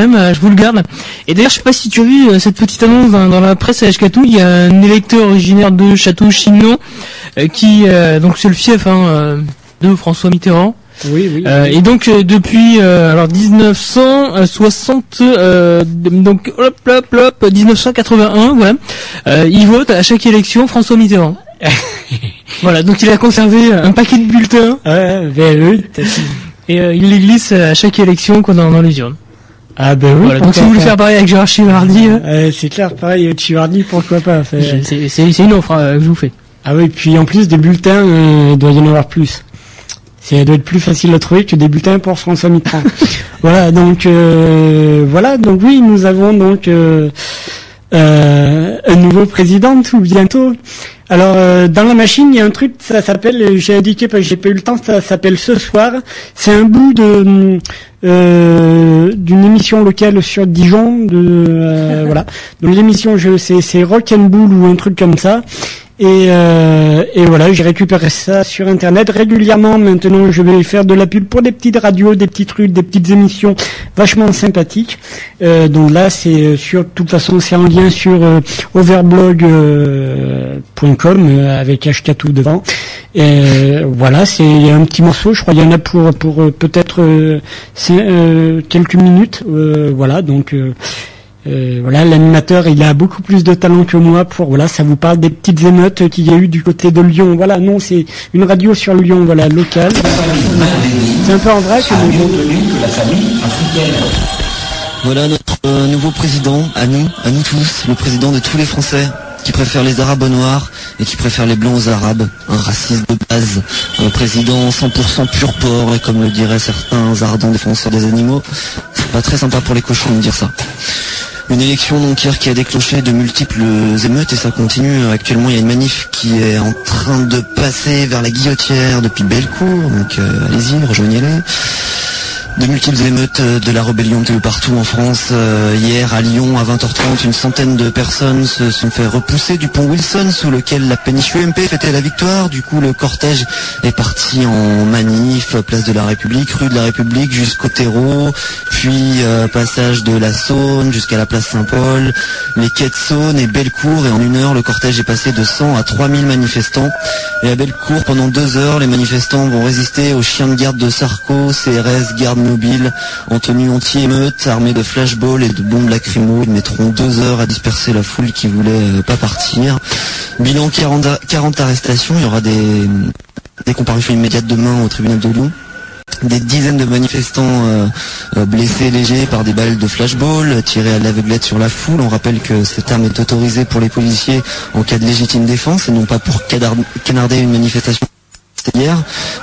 même, euh, je vous le garde. Et d'ailleurs, je sais pas si tu as vu euh, cette petite annonce dans, dans la presse à Hkatou, il y a un électeur originaire de Château-Chinon euh, qui, euh, donc c'est le fief hein, de François Mitterrand. Oui, oui. Et donc depuis alors 1960 euh, donc hop hop hop 1981 voilà il vote à chaque élection François Mitterrand. voilà donc il a conservé un paquet de bulletins Ouais, t'as- et il les glisse à chaque élection qu'on dans, dans les urnes. Ah ben oui. Voilà donc si vous voulez faire pareil avec Gérard Chivardi, euh, Euh, c'est clair, pareil, Chivardi, pourquoi pas. c'est c'est c'est une offre euh, que je vous fais. Ah oui, puis en plus des bulletins, euh, il doit y en avoir plus. Ça doit être plus facile à trouver que des bulletins pour François Mitterrand. voilà, donc euh, voilà, donc oui, nous avons donc euh, un nouveau président tout bientôt. Alors euh, dans la machine, il y a un truc, ça s'appelle, j'ai indiqué parce que j'ai pas eu le temps, ça s'appelle ce soir. C'est un bout de euh, d'une émission locale sur Dijon, de euh, voilà. Donc l'émission, c'est c'est Rock and Bull ou un truc comme ça. Et, euh, et voilà, j'ai récupéré ça sur internet régulièrement. Maintenant, je vais faire de la pub pour des petites radios, des petits trucs, des petites émissions vachement sympathiques. Euh, donc là, c'est euh, sur, de toute façon, c'est en lien sur euh, overblog.com euh, avec HK tout devant. Et euh, voilà, c'est un petit morceau. Je crois il y en a pour pour euh, peut-être euh, euh, quelques minutes. Euh, voilà, donc. Euh, voilà, l'animateur, il a beaucoup plus de talent que moi pour voilà, ça vous parle des petites émeutes qu'il y a eu du côté de Lyon. Voilà, non, c'est une radio sur Lyon, voilà, locale. C'est un peu en vrac. Voilà notre euh, nouveau président, à nous, à nous tous, le président de tous les Français, qui préfère les Arabes aux Noirs et qui préfère les Blancs aux Arabes, un raciste de base, un président 100% pur porc, et comme le diraient certains ardents défenseurs des animaux, c'est pas très sympa pour les cochons de dire ça. Une élection donc hier qui a déclenché de multiples émeutes et ça continue. Actuellement, il y a une manif qui est en train de passer vers la guillotière depuis Bellecour, donc euh, allez-y, rejoignez-les. De multiples émeutes euh, de la rébellion un peu partout en France. Euh, hier à Lyon à 20h30, une centaine de personnes se sont fait repousser du pont Wilson sous lequel la péniche UMP fêtait la victoire. Du coup, le cortège est parti en manif, place de la République, rue de la République jusqu'au terreau, puis euh, passage de la Saône jusqu'à la place Saint-Paul, les quais de Saône et Bellecour. Et en une heure, le cortège est passé de 100 à 3000 manifestants. Et à Bellecour, pendant deux heures, les manifestants vont résister aux chiens de garde de Sarko, CRS, garde en tenue anti-émeute, armés de flashballs et de bombes lacrymo. Ils mettront deux heures à disperser la foule qui voulait euh, pas partir. Bilan 40, a- 40 arrestations, il y aura des, des comparutions immédiates demain au tribunal de Lyon. Des dizaines de manifestants euh, euh, blessés légers par des balles de flashball tirées à l'aveuglette sur la foule. On rappelle que cette arme est autorisée pour les policiers en cas de légitime défense et non pas pour canarder une manifestation hier.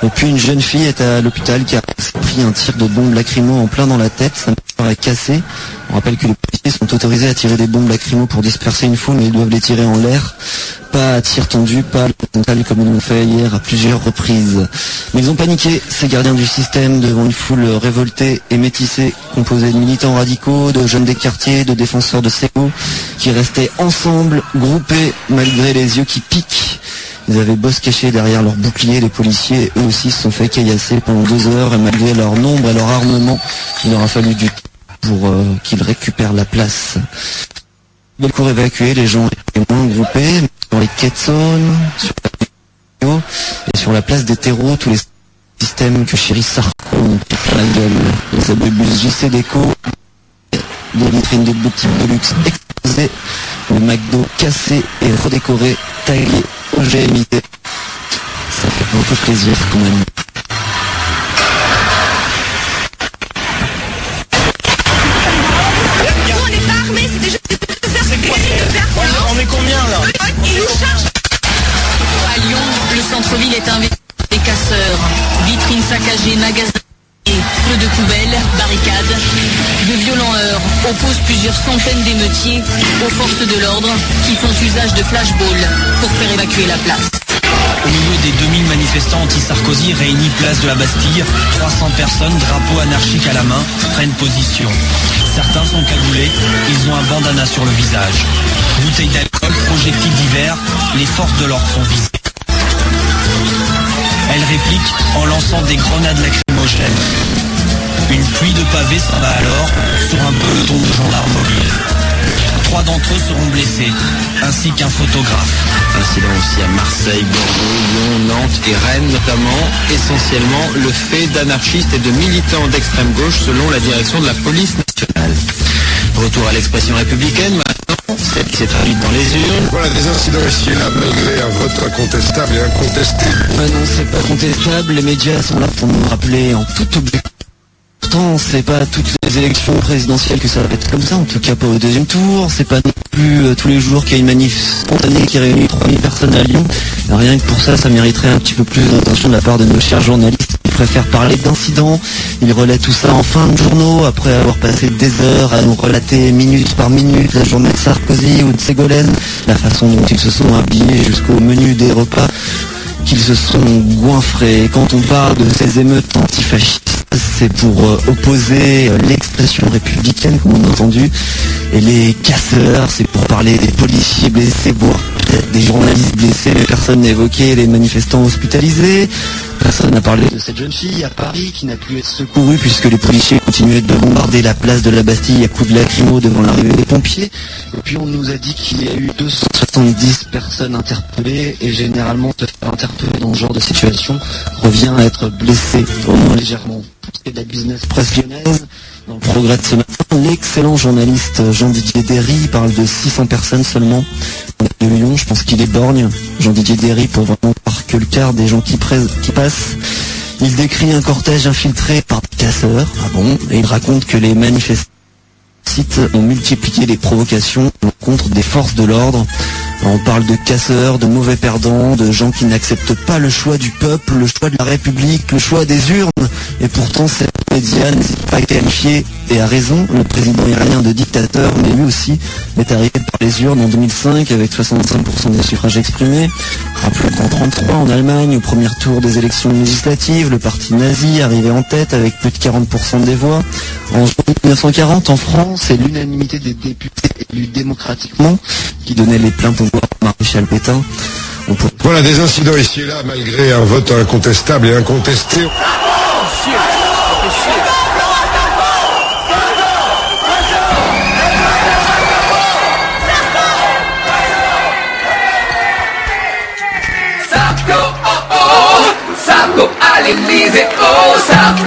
Et puis une jeune fille est à l'hôpital qui a pris un tir de bombe lacrymo en plein dans la tête. Sa mâchoire est cassée. On rappelle que les policiers sont autorisés à tirer des bombes lacrymo pour disperser une foule, mais ils doivent les tirer en l'air. Pas à tir tendu, pas à l'hôpital comme ils l'ont fait hier à plusieurs reprises. Mais ils ont paniqué, ces gardiens du système, devant une foule révoltée et métissée, composée de militants radicaux, de jeunes des quartiers, de défenseurs de Sego, qui restaient ensemble, groupés, malgré les yeux qui piquent. Ils avaient beau se cacher derrière leurs boucliers, les policiers, eux aussi se sont fait caillasser pendant deux heures, et malgré leur nombre et leur armement, il leur a fallu du temps pour euh, qu'ils récupèrent la place. Belcourt évacué, les gens étaient moins groupés, sur les quais de Saône, sur la et sur la place des terreaux, tous les systèmes que chérit Sarko la gueule. Les abribus JC Déco, des vitrines de boutiques de luxe le McDo cassé et redécoré, tagué, OGMité. Ça fait beaucoup plaisir quand même. On n'est pas armés, c'était juste de faire On est combien là Ils nous chargent À Lyon, le centre-ville est investi des casseurs. Vitrines saccagées, magasins, feux de poubelles, barricades. De violents heurts opposent plusieurs centaines d'émeutiers aux forces de l'ordre qui font usage de flashballs pour faire évacuer la place. Au milieu des 2000 manifestants anti-Sarkozy réunis place de la Bastille, 300 personnes, drapeau anarchique à la main, prennent position. Certains sont cagoulés, ils ont un bandana sur le visage. Bouteilles d'alcool, projectiles divers, les forces de l'ordre sont visées elle réplique en lançant des grenades lacrymogènes. Une pluie de pavés s'abat alors sur un peloton de gendarmes mobiles. Trois d'entre eux seront blessés, ainsi qu'un photographe. Incident aussi à Marseille, Bordeaux, Lyon, Nantes et Rennes notamment, essentiellement le fait d'anarchistes et de militants d'extrême gauche selon la direction de la police nationale. Retour à l'expression républicaine, maintenant, celle qui s'est traduite dans les urnes. Voilà des incidents ici et là, malgré un vote incontestable et incontesté. Ah non, c'est pas contestable, les médias sont là pour nous rappeler en toute objectivité. Pourtant, c'est pas toutes les élections présidentielles que ça va être comme ça, en tout cas pas au deuxième tour, c'est pas non plus euh, tous les jours qu'il y a une manif spontanée qui réunit 3000 personnes à Lyon. Rien que pour ça, ça mériterait un petit peu plus d'attention de la part de nos chers journalistes qui préfèrent parler d'incidents. Ils relaient tout ça en fin de journaux, après avoir passé des heures à nous relater minute par minute la journée de Sarkozy ou de Ségolène, la façon dont ils se sont habillés jusqu'au menu des repas qu'ils se sont goinfrés. Quand on parle de ces émeutes antifascistes, c'est pour euh, opposer euh, l'expression républicaine, comme on a entendu, et les casseurs, c'est pour parler des policiers blessés, peut-être des journalistes blessés, personne n'a évoqué les manifestants hospitalisés. Personne n'a parlé de cette jeune fille à Paris qui n'a pu être secourue puisque les policiers continuaient de bombarder la place de la Bastille à coups de lacrymo devant l'arrivée des pompiers. Et puis on nous a dit qu'il y a eu 270 personnes interpellées et généralement se faire interpeller dans ce genre de situation revient à être blessé au moins légèrement. Pour ce qui est de la business presse lyonnaise, dans le progrès de ce matin, l'excellent journaliste Jean-Didier Derry parle de 600 personnes seulement de Lyon. Je pense qu'il est borgne, Jean-Didier Derry, pour vraiment voir que le quart des gens qui, qui passent. Il décrit un cortège infiltré par des casseurs. Ah bon? Et il raconte que les manifestants ont multiplié les provocations contre des forces de l'ordre. On parle de casseurs, de mauvais perdants, de gens qui n'acceptent pas le choix du peuple, le choix de la République, le choix des urnes. Et pourtant, cette média n'hésite pas à qualifier, et à raison, le président iranien de dictateur, mais lui aussi est arrivé par les urnes en 2005 avec 65% des suffrages exprimés. Rappelons qu'en 33 en Allemagne, au premier tour des élections législatives, le parti nazi arrivait en tête avec plus de 40% des voix. En juin 1940, en France, c'est l'unanimité des députés élus démocratiquement qui donnait les pleins pouvoirs Maréchal Pétain. On peut Voilà des incidents ici et là, malgré un vote incontestable et incontesté. Oh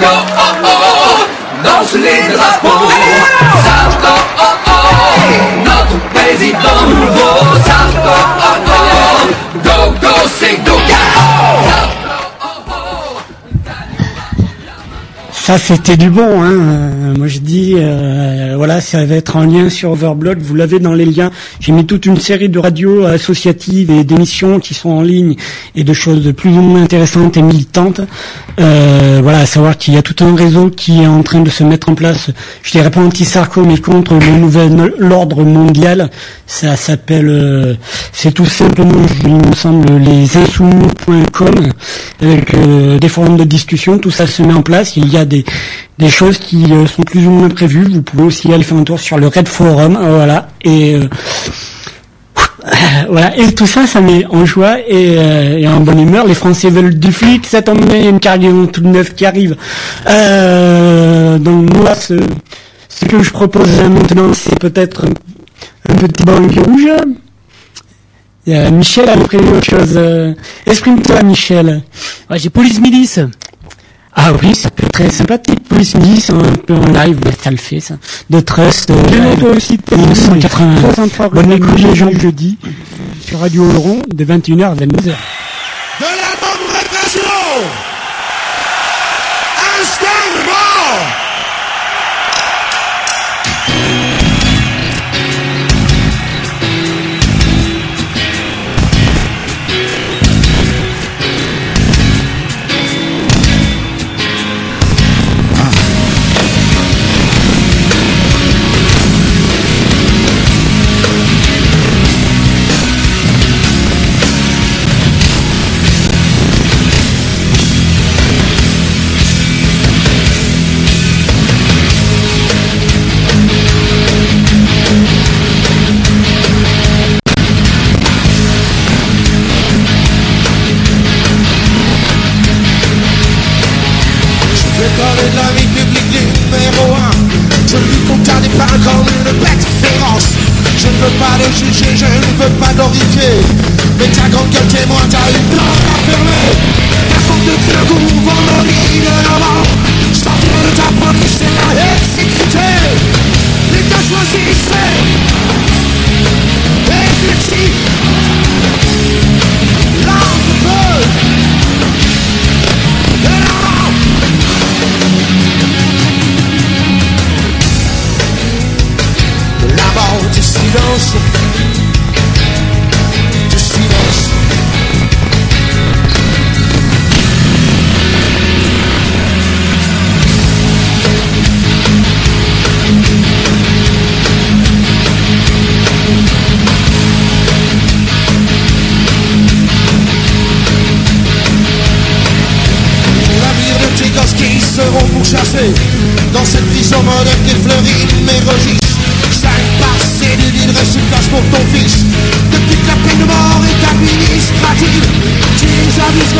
oh, oh oh oh, les drapeaux. Oh oh, notre président nouveau. Sarko, oh oh, go go c'est go Ça, c'était du bon. Hein. Moi, je dis, euh, voilà, ça va être en lien sur Overblood. Vous l'avez dans les liens. J'ai mis toute une série de radios associatives et d'émissions qui sont en ligne et de choses de plus ou moins intéressantes et militantes. Euh, voilà, à savoir qu'il y a tout un réseau qui est en train de se mettre en place. Je dirais pas anti-Sarko, mais contre le nouvel ordre mondial. Ça s'appelle, euh, c'est tout simplement, il me semble, les insoumis.com avec euh, des forums de discussion. Tout ça se met en place. Il y a des, choses qui euh, sont plus ou moins prévues. Vous pouvez aussi aller faire un tour sur le Red Forum, euh, voilà. Et euh, voilà, et tout ça, ça met en joie et, euh, et en bonne humeur. Les Français veulent du flic, ça tombe il y a une cargaison toute neuve qui arrive. Euh, donc moi, ce, que je propose maintenant, c'est peut-être un, petit banque rouge. Michel a prévu autre chose. Exprime-toi, Michel. Ouais, j'ai Police Milice. Ah oui, ça peut être très sympathique. Police Milice, un peu en live, ça le fait, ça. De Trust, euh, aussi, 1980. 63 Bonne écoute, de les gens. jeudi sur Radio Oloron de 21h à 22h.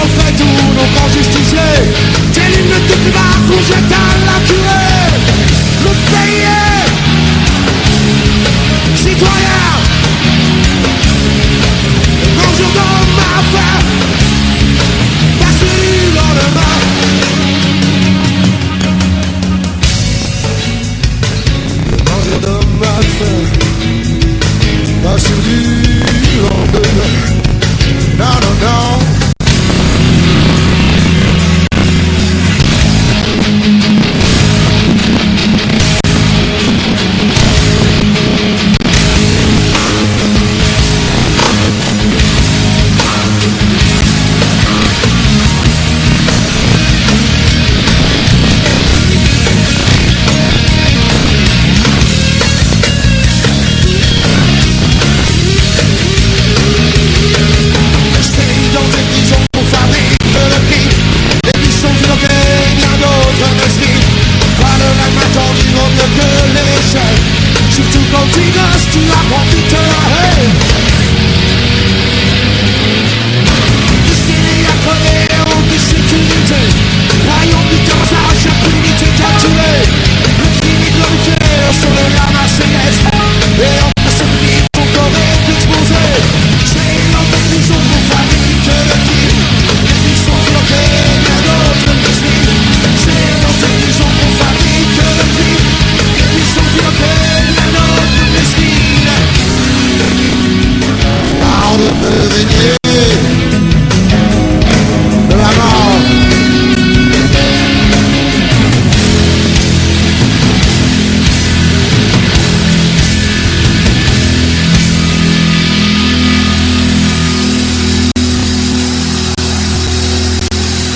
Qu'on fait tous nos grands justiciers T'es l'hymne de plus bas qu'on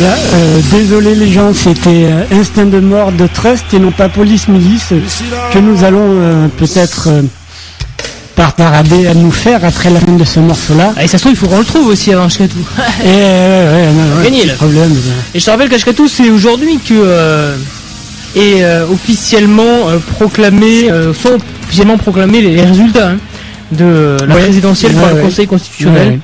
Euh, désolé les gens, c'était euh, Instinct de mort de Trust et non pas Police Milice euh, que nous allons euh, peut-être euh, par parader à nous faire après la fin de ce morceau-là. Ah, et ça se trouve, il faut qu'on le trouve aussi avant Ashkatou. Et ouais, ouais, ouais, là. problème. Et je te rappelle qu'Ashkatou, c'est aujourd'hui que est officiellement proclamé, sont officiellement proclamés les, résultats hein, de la Ouais. présidentielle par Ouais, le ouais. Conseil constitutionnel.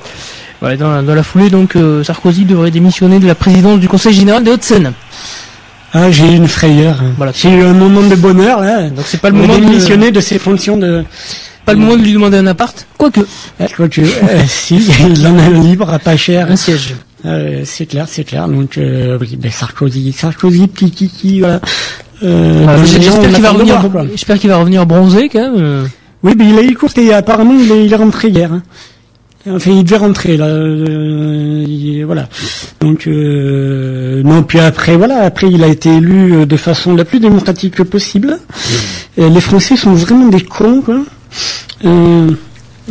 Voilà, dans, la, dans la foulée, donc euh, Sarkozy devrait démissionner de la présidence du Conseil général des Hauts-de-Seine. Ah, j'ai eu une frayeur. Voilà. J'ai eu un moment de bonheur là. Donc c'est pas le moment de, démissionner de ses fonctions de. pas le moment de lui demander un appart, quoique Eh, quoi que, euh, si, il en a un libre à pas cher. un siège. Euh, c'est clair, c'est clair. Donc, euh, oui, ben Sarkozy, Sarkozy, petit kiki, voilà. Euh, J'espère qu'il va revenir, j'espère qu'il va revenir bronzé quand même. Oui, mais il a eu courte et apparemment il est, il est rentré hier. hein. Enfin, il devait rentrer là. euh, il- voilà. Donc euh, non, puis après voilà, après il a été élu euh, de façon la plus démocratique possible. Et les Français sont vraiment des cons, quoi. Euh,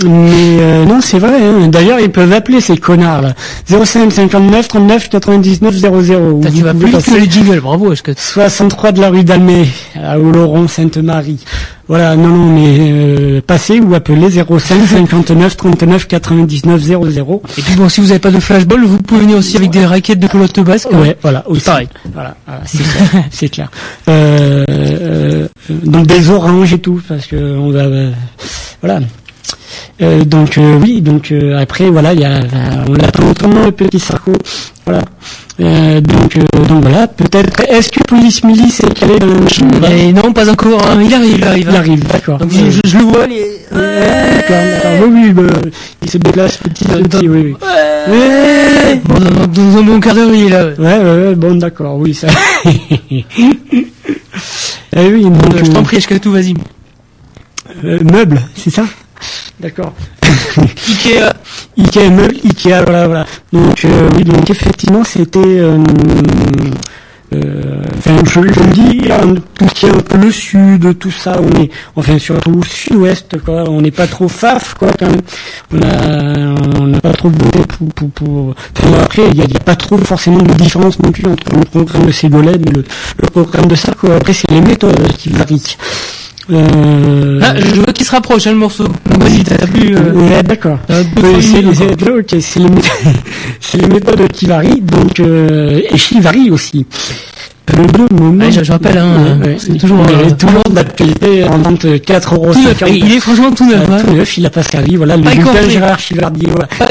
mais euh, non, c'est vrai. hein. D'ailleurs, ils peuvent appeler ces connards là. 05 59 39 99 00. Putain, tu vas plus vite que les jingles, bravo. Est-ce que 63 de la rue d'Almay, à Oloron, Sainte-Marie. Voilà, non, non, mais euh, passez ou appelez 05 59 39 99 00. Et puis bon, si vous n'avez pas de flashball, vous pouvez venir aussi avec des raquettes de pelote basque. Ouais, voilà, aussi. pareil. Voilà, voilà, c'est clair, c'est clair. Euh, euh, donc des oranges et tout, parce que on va, euh, voilà. Euh, donc euh, oui, donc euh, après voilà, il y a, on attend autrement le petit Sarko, voilà. Euh, donc, euh, donc voilà, peut-être. Est-ce que Police Milice est calé dans la machine Et non, pas encore. hein. Il arrive, il arrive. Il arrive, d'accord. Donc je, je- je le vois, d'accord, d'accord. Oui, oui, bah, il se déplace petit à petit, oui, oui. Ouais, Bon, dans, dans un bon quart d'heure, il est là. ouais. ouais, bon, d'accord, oui, ça. eh oui, donc, Je t'en euh, prie, Ashkatou, vas-y. euh, meuble, c'est ça? D'accord. Ikea. Ikea meuble, Ikea, voilà, voilà. Donc euh, oui, donc effectivement, c'était. euh, euh, Enfin, je, je me dis, euh, tout ce qui est un peu le sud, tout ça, on est, enfin surtout sud-ouest, quoi. On n'est pas trop faf, quoi, quand même. On a, on n'a pas trop voté pour, pour, pour. Enfin, après, il n'y a, a pas trop forcément de différence non plus entre le programme de Ségolène et le, le programme de ça, quoi. Après, c'est les méthodes qui varient. Euh... Ah, je vois qu'il se rapproche, hein, le morceau. Vas-y, t'as plus... Euh, Ouais, d'accord. c'est minutes c'est- encore. ok, c'est les, méthodes- c'est les méthodes qui varient, donc euh, et qui varient aussi. Ouais, je- je rappelle, hein, euh, c'est toujours, il est euh, toujours d'actualité en vente 4 euros. Tout neuf. Et il est franchement tout neuf. hein. tout neuf, il a pas servi, voilà, le écorché. Gérard Chivardier, voilà. Pas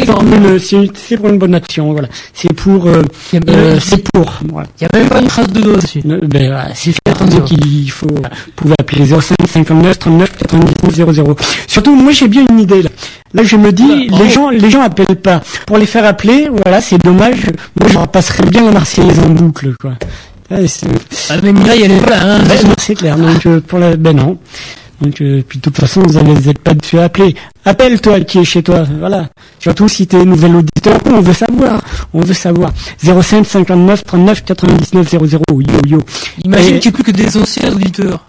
C'est pour une bonne action, voilà. C'est pour, euh, euh, c'est pour, voilà. Il y a même pas une trace de doigt dessus. Ben, voilà, c'est fait Attention. donc il faut, vous appeler 05 59 39 99 00. Surtout, moi j'ai bien une idée là. Là, je me dis, Bah, les gens, les gens appellent pas. Pour les faire appeler, voilà, c'est dommage. Moi, je leur passerais bien la Marseillaise en boucle, quoi. Ouais, Ah, mais Mireille, elle est pas là. Hein. ben, non, c'est clair. Donc, euh, pour la, ben non. Donc, euh, puis de toute façon, vous allez être pas dessus appeler. Appelle-toi qui est chez toi, voilà. Surtout si t'es nouvel auditeur, on veut savoir, on veut savoir. 05 59 39 99 00. Yo yo. Imagine Et- qu'il n'y ait plus que des anciens auditeurs.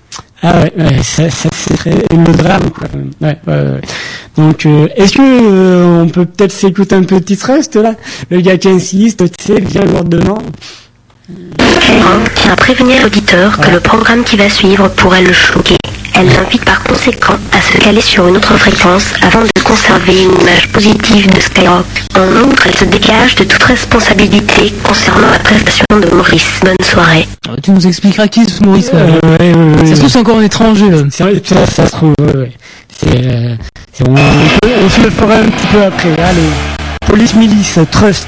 ah ouais, ouais ça, ça serait le drame. Quoi. Ouais, ouais, ouais. Donc, euh, est-ce que euh, on peut peut-être s'écouter un petit reste là? Le gars qui insiste, tu sais, vient lourdement. Skyrock tient à prévenir l'auditeur que le programme qui va suivre pourrait le choquer. Elle l'invite par conséquent à se caler sur une autre fréquence afin de conserver une image positive de Skyrock. En outre, elle se dégage de toute responsabilité concernant la prestation de Maurice. Bonne soirée. Euh, Tu nous expliqueras qui est ce Maurice. Euh, ouais, ouais, ouais, Ça se trouve, c'est encore un étranger. là. C'est vrai, ça, ça se trouve, ouais, ouais. C'est, euh, c'est- on, on peut- on se le fera un petit peu après. Allez, police milice, trust.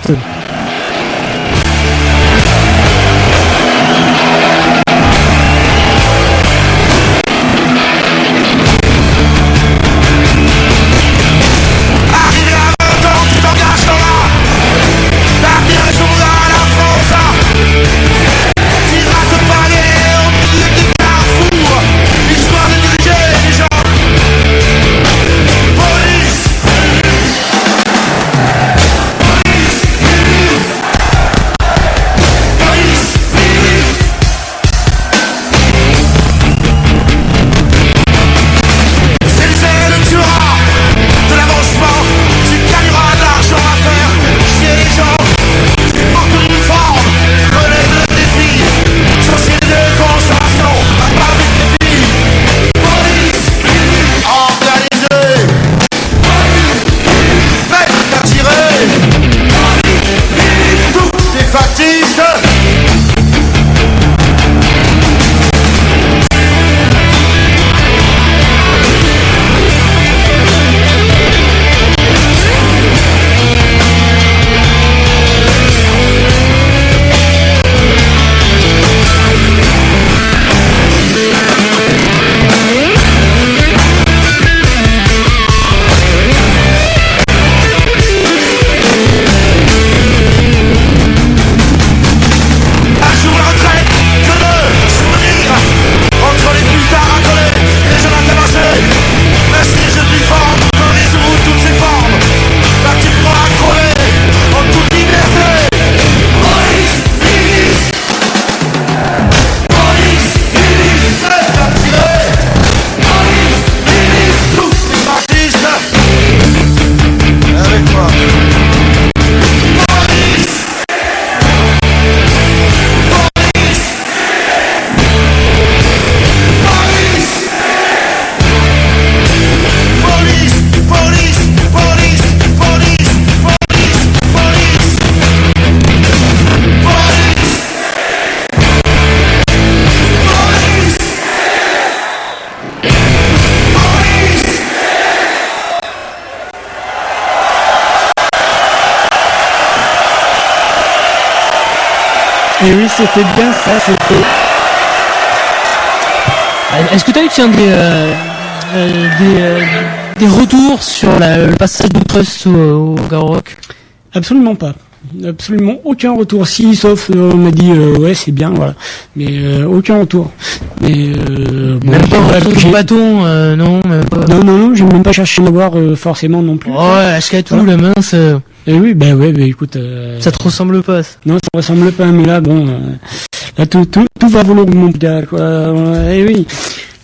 C'était bien ça, c'était... Euh, Est-ce que tu as eu tiens, des, euh, euh, des, euh, des retours sur la- le passage de Trust au, au Garrock? Absolument pas. Absolument aucun retour. Si, sauf euh, on m'a dit ouais c'est bien, voilà. Mais aucun retour. Mais bon, Même pas un retour bâton, non, même pas. Non non non, j'ai même pas cherché à voir forcément non plus. Oh, la tout, la mince, Et oui, ben ouais, ben écoute. euh, ça te ressemble pas. ça. Non, ça ressemble pas, mais là, bon, euh, là, tout, tout, tout va vouloir mon gars, quoi. Et oui.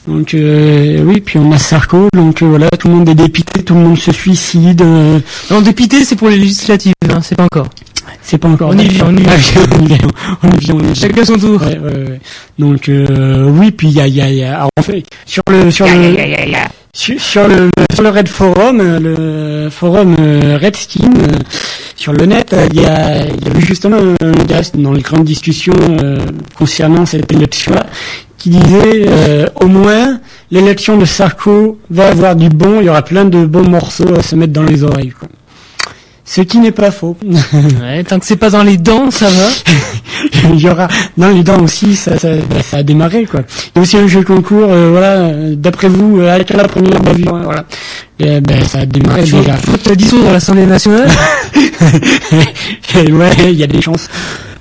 Donc, euh, oui, puis on a Sarko, donc euh, voilà, tout le monde est dépité, tout le monde se suicide. euh, Non, dépité, c'est pour les législatives, hein, c'est pas encore. c'est pas encore. On y vient, on y vient. on y vient, on y vient. Chacun son tour. Ouais, ouais, ouais. Donc, euh, oui, puis il y a, il y a, y a, alors, en fait, sur le, sur le, sur, le, sur le Red Forum, euh, le forum euh, Redskin, euh, sur le net, il y a, il y avait justement un gars dans les grandes discussions concernant cette élection-là, qui disait euh, au moins l'élection de Sarko va avoir du bon, il y aura plein de bons morceaux à se mettre dans les oreilles. Quoi. Ce qui n'est pas faux. Ouais, tant que c'est pas dans les dents, ça va. il y aura dans les dents aussi ça, ça, bah, ça a démarré quoi il y a aussi un jeu concours euh, voilà euh, d'après vous euh, avec la première bavure euh, voilà et, ben, ça a démarré Tu vois, déjà faut que dans l'Assemblée nationale. Ouais il y a des chances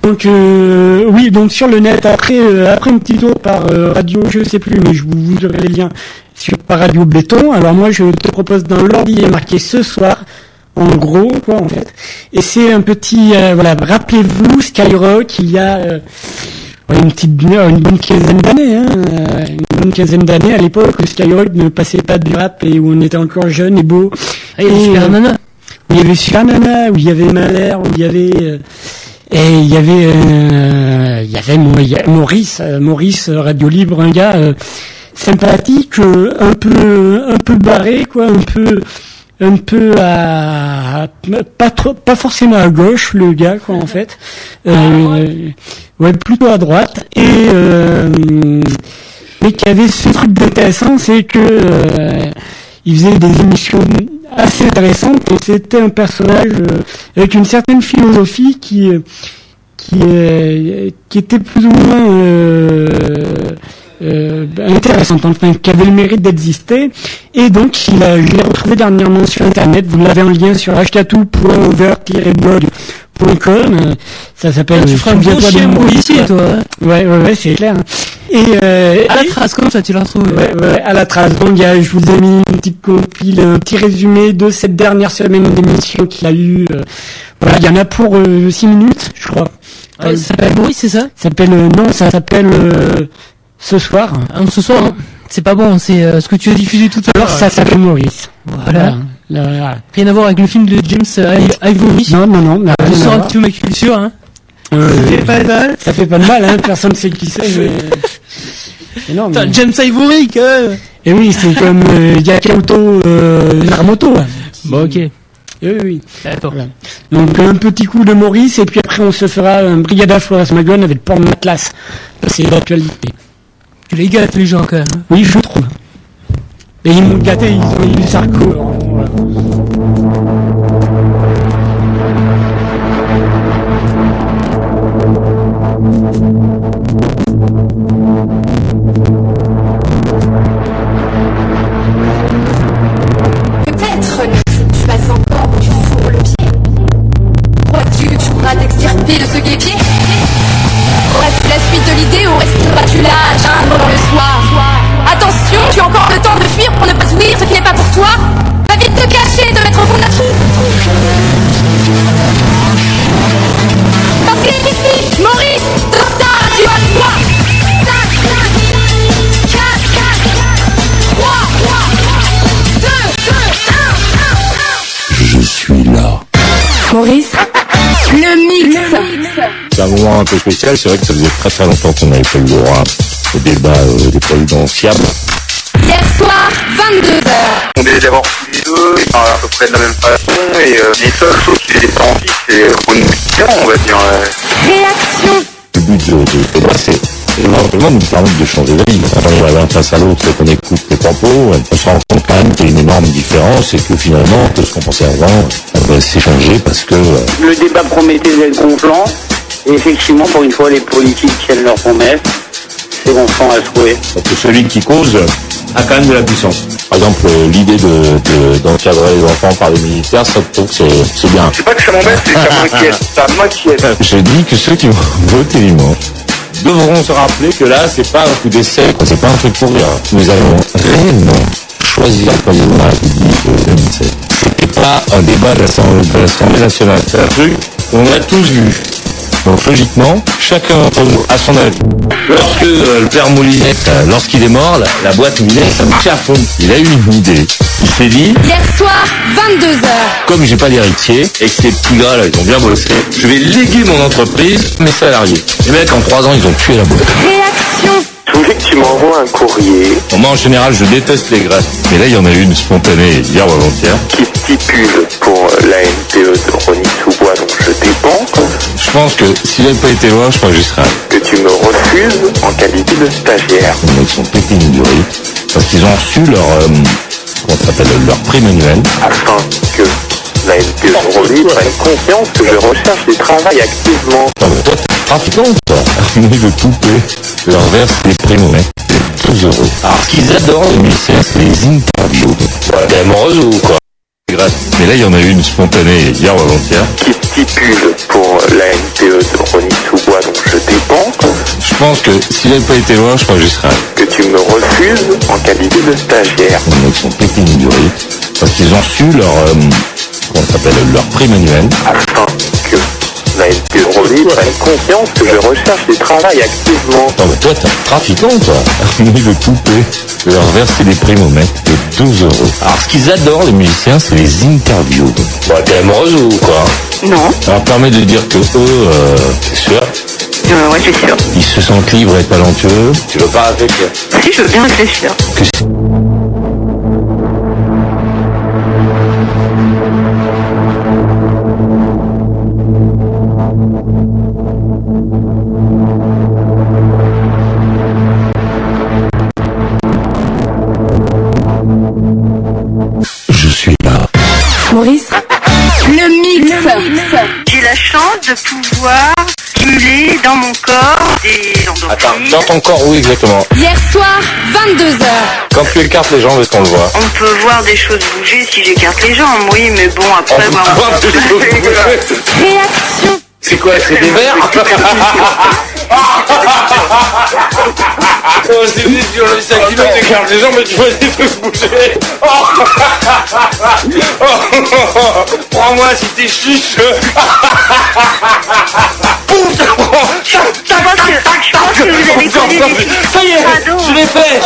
donc euh, oui donc sur le net après euh, après un petit tour par euh, radio je sais plus mais je vous, vous aurez les liens sur par radio béton alors moi je te propose dans l'ordi marqué ce soir en gros quoi en fait. Et c'est un petit euh, voilà rappelez-vous Skyrock il y a euh, une petite une bonne quinzaine d'années hein, euh, une bonne quinzaine d'années. À l'époque où Skyrock ne passait pas du rap et où on était encore jeune et beau. Ah, il y a des Et, super euh, où il y avait Super Nana, où il y avait Malher, où il y avait euh, et il y avait euh, il y avait Maurice, euh, Maurice euh, Radio Libre, un gars euh, sympathique, euh, un peu un peu barré quoi, un peu un peu à pas trop pas forcément à gauche le gars quoi en fait. Euh, ouais, plutôt à droite et euh, mais qui avait ce truc d'intéressant, c'est que euh, il faisait des émissions assez intéressantes et c'était un personnage euh, avec une certaine philosophie qui euh, qui euh, qui était plus ou moins euh, euh, intéressante, enfin qui avait le mérite d'exister et donc il a, je l'ai retrouvé dernièrement sur internet. Vous l'avez en lien sur htatou.over-blog.com. euh, Ça s'appelle. Tu feras un bon chien policier, toi. hein. Ouais, ouais, ouais, c'est clair. Et, euh, À la trace, comme ça, tu l'as retrouvé. Ouais, ouais, à la trace. Donc, y a- je vous ai mis une petite compile, un petit résumé de cette dernière semaine d'émission qu'il a eu. euh, voilà, il y en a pour 6 minutes, je crois. Ouais, ça s'appelle Maurice, c'est ça? Ça s'appelle, euh, non, ça s'appelle euh, ce soir. Ah, Ce soir, hein. c'est pas bon, c'est euh, ce que tu as diffusé tout à l'heure. Alors, ça s'appelle Maurice. Voilà. Là, voilà. Rien à voir avec le film de James euh, Ivory. Non, non, non. n'a Je sors un petit peu ma culture, hein. Euh, Ça fait pas de mal. ça fait pas de mal, hein. Personne sait qui c'est, mais... mais- Putain, James Ivory, même. Et oui, c'est comme Yakamoto euh, Naramoto. là. Bon, ok. Oui, oui. Voilà. Donc un petit coup de Maurice et puis après on se fera un Brigada Flores Magone avec Paul Matlas. C'est l'actualité. Tu les gâtes, les gens, quand même. Oui, je trouve. Et ils m'ont gâté, ils ont eu alors, voilà. Peut-être tu vas encore du four le pied. Crois-tu que tu pourras t'extirper de ce guépier? Là à geindre dans le soir Attention, tu as encore le temps de fuir pour ne pas oublier ce qui n'est pas pour toi Va vite te cacher, te mettre au fond d'un trou Parce qu'il est ici Maurice Dans ta radio à toi 5, 4, 3, 2, 2, 1, 1, 1 Je suis là. Maurice, le. C'est un moment un peu spécial, c'est vrai que ça faisait très très longtemps qu'on n'avait pas eu le droit au débat euh, des présidentiables. Hier soir, 22h. On est d'abord tous les deux, et à peu près de la même façon, et euh, les seules choses qui les différencient, c'est euh, au niveau différent, on va dire. euh. Réaction. Le but de, de ce débat, c'est éventuellement de nous permettre de changer d'avis. Quand on est l'un face à l'autre et qu'on écoute les propos, on se rend compte quand même qu'il y a une énorme différence et que finalement, tout ce qu'on pensait avant, on va s'échanger parce que euh, Le débat promettait d'être gonflant. Et effectivement, pour une fois, les politiques tiennent leur promesse. C'est bon sang à souhait. Parce que celui qui cause a quand même de la puissance. Par exemple, euh, l'idée de, de- d'encadrer les enfants par les militaires, ça je trouve que c'est, c'est bien. C'est pas que ça m'embête, c'est que ça m'inquiète. Ça m'inquiète. Je dis que ceux qui vont voter dimanche devront se rappeler que là, c'est pas un coup d'essai, quoi, c'est pas un truc pour rien. Nous allons réellement choisir le président de la République de 2007. C'était pas un débat de l'Assemblée, de l'Assemblée nationale. C'est un truc qu'on a tous vu. Donc logiquement, chacun d'entre nous a son avis. Lorsque euh, le père Moulinette, euh, lorsqu'il est mort, la, la boîte Moulinette, ça marchait à fond. Il a eu une idée. Il s'est dit, Hier soir, 22h. comme j'ai pas d'héritier et que ces petits gars là ils ont bien bossé, je vais léguer mon entreprise mes salariés. Les mecs en trois ans ils ont tué la boîte. Réaction. Je voulais que tu m'envoies un courrier Moi en général je déteste les grèves. Mais là il y en a eu une spontanée hier ou avant-hier. qui stipule pour la NPE de dont je dépends Je pense que s'il n'avait pas été loin, je crois que j'y serais. que tu me refuses en qualité de stagiaire. Les mecs sont pétés une durée parce qu'ils ont reçu leur euh, comment s'appelle leur prime annuelle. afin que la NPE de Ronny prenne conscience que je recherche du travail activement. Non, mais toi t'es trafiquant toi. Armé de poupées, leur verse des primes aux mecs. C'est 12 euros. Alors ce qu'ils adorent les c'est les interviews. Ouais, t'es ou quoi Mais là il y en a eu une spontanée hier ou avant-hier. qui stipule pour la NPE de Ronny Sous-Bois dont je dépends Je pense que s'il n'avait pas été loin, je crois que j'y serais. que tu me refuses en qualité de stagiaire. Les mecs sont pétés une durée parce qu'ils ont reçu leur euh, comment ça s'appelle leur prime annuelle. afin que prenne conscience que je recherche du travail activement? Non mais toi t'es un trafiquant toi. Armé de poupées, leur verser des primes aux mecs de 12 euros. Alors ce qu'ils adorent les musiciens, c'est les interviews. Ouais, t'es amoureuse ou quoi? Non. Ça leur permet de dire que eux, euh, c'est sûr, Euh, ouais, c'est sûr. ils se sentent libres et talentueux. Tu veux pas réfléchir Si, je veux bien réfléchir. que Attends, dans ton corps, oui exactement. Hier soir, 22h. Quand tu écartes les jambes, est-ce qu'on le voit On peut voir des choses bouger si j'écarte les jambes, oui, mais bon, après, On voir... peut voir des choses bouger. Réaction. C'est quoi C'est des verres Oh, c'est vite, tu as 5 kilos, les jambes et tu vois des trucs bouger. Oh. Oh. Prends-moi si t'es chiche. Je que, je que Ça y est, je l'ai fait,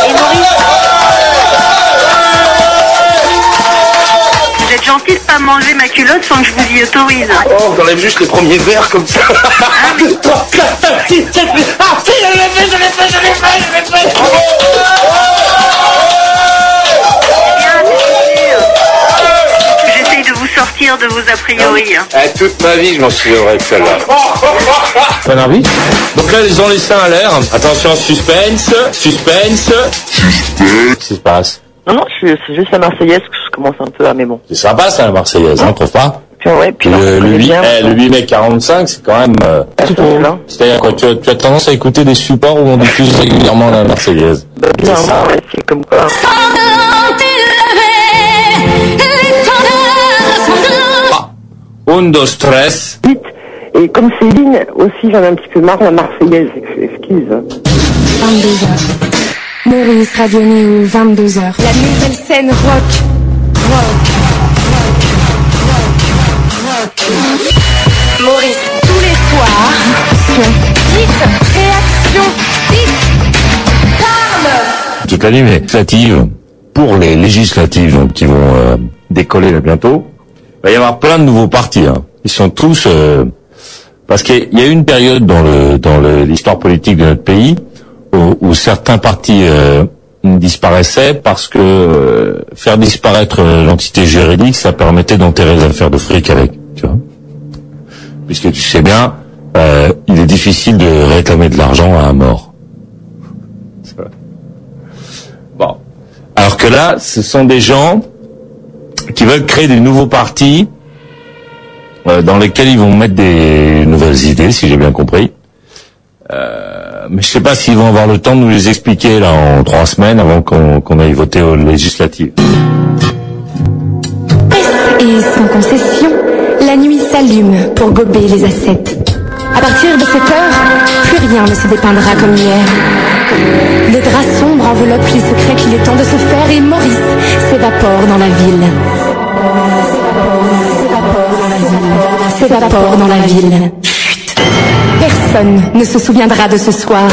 êtes gentil de pas m'enlever ma culotte sans que je vous y autorise. Oh, t'enlèves juste les premiers verres comme ça. 3, 4, 5, 6, 7, 8. Ah, si, je l'ai fait, je l'ai fait, je l'ai fait, je l'ai fait. J'essaye de vous sortir de vos a priori. hein. Eh, toute ma vie, je m'en souviendrai de celle-là. Pas envie Donc là, ils ont les seins à l'air. Attention, suspense, suspense. Suspense. Qu'est-ce qui se passe? Non, non, je- c'est juste la Marseillaise que je commence un peu à, mais bon. C'est sympa, ça, la Marseillaise, hein, trouve pas Puis, ouais, puis le, le, connaît 8, bien, eh, le 8 mai 45, c'est quand même... euh, tout au long. C'est-à-dire quoi tu as, tu as tendance à écouter des supports où on diffuse régulièrement la Marseillaise. Ouais, c'est comme quoi. Undo stress. Et comme Céline aussi, j'en ai un petit peu marre la Marseillaise, excuse. 22h. Maurice Radio Néo, 22h. La nouvelle scène rock. Rock. Maurice, tous les soirs. Hit, réaction, hit, parle. toute l'année, mais législative, pour les législatives donc, qui vont euh, décoller là bientôt, il va y avoir plein de nouveaux partis. hein. Ils sont tous... euh, parce qu'il y a eu une période dans le dans le- l'histoire politique de notre pays où, où certains partis euh, disparaissaient parce que euh, faire disparaître euh, l'entité juridique, ça permettait d'enterrer les affaires de fric avec. Tu vois Puisque tu sais bien, euh, il est difficile de réclamer de l'argent à un mort. Bon. Alors que là, ce sont des gens qui veulent créer des nouveaux partis euh, dans lesquels ils vont mettre des nouvelles idées, si j'ai bien compris. Euh, mais je sais pas s'ils vont avoir le temps de nous les expliquer là en trois semaines avant qu'on aille voter aux législatives. Et sans concession, la nuit s'allume pour gober les ascètes. À partir de cette heure, plus rien ne se dépeindra comme hier. Les draps sombres enveloppent les secrets qu'il est temps de se faire et Maurice s'évapore dans la ville. S'évapore dans la ville. Chut. Personne ne se souviendra de ce soir.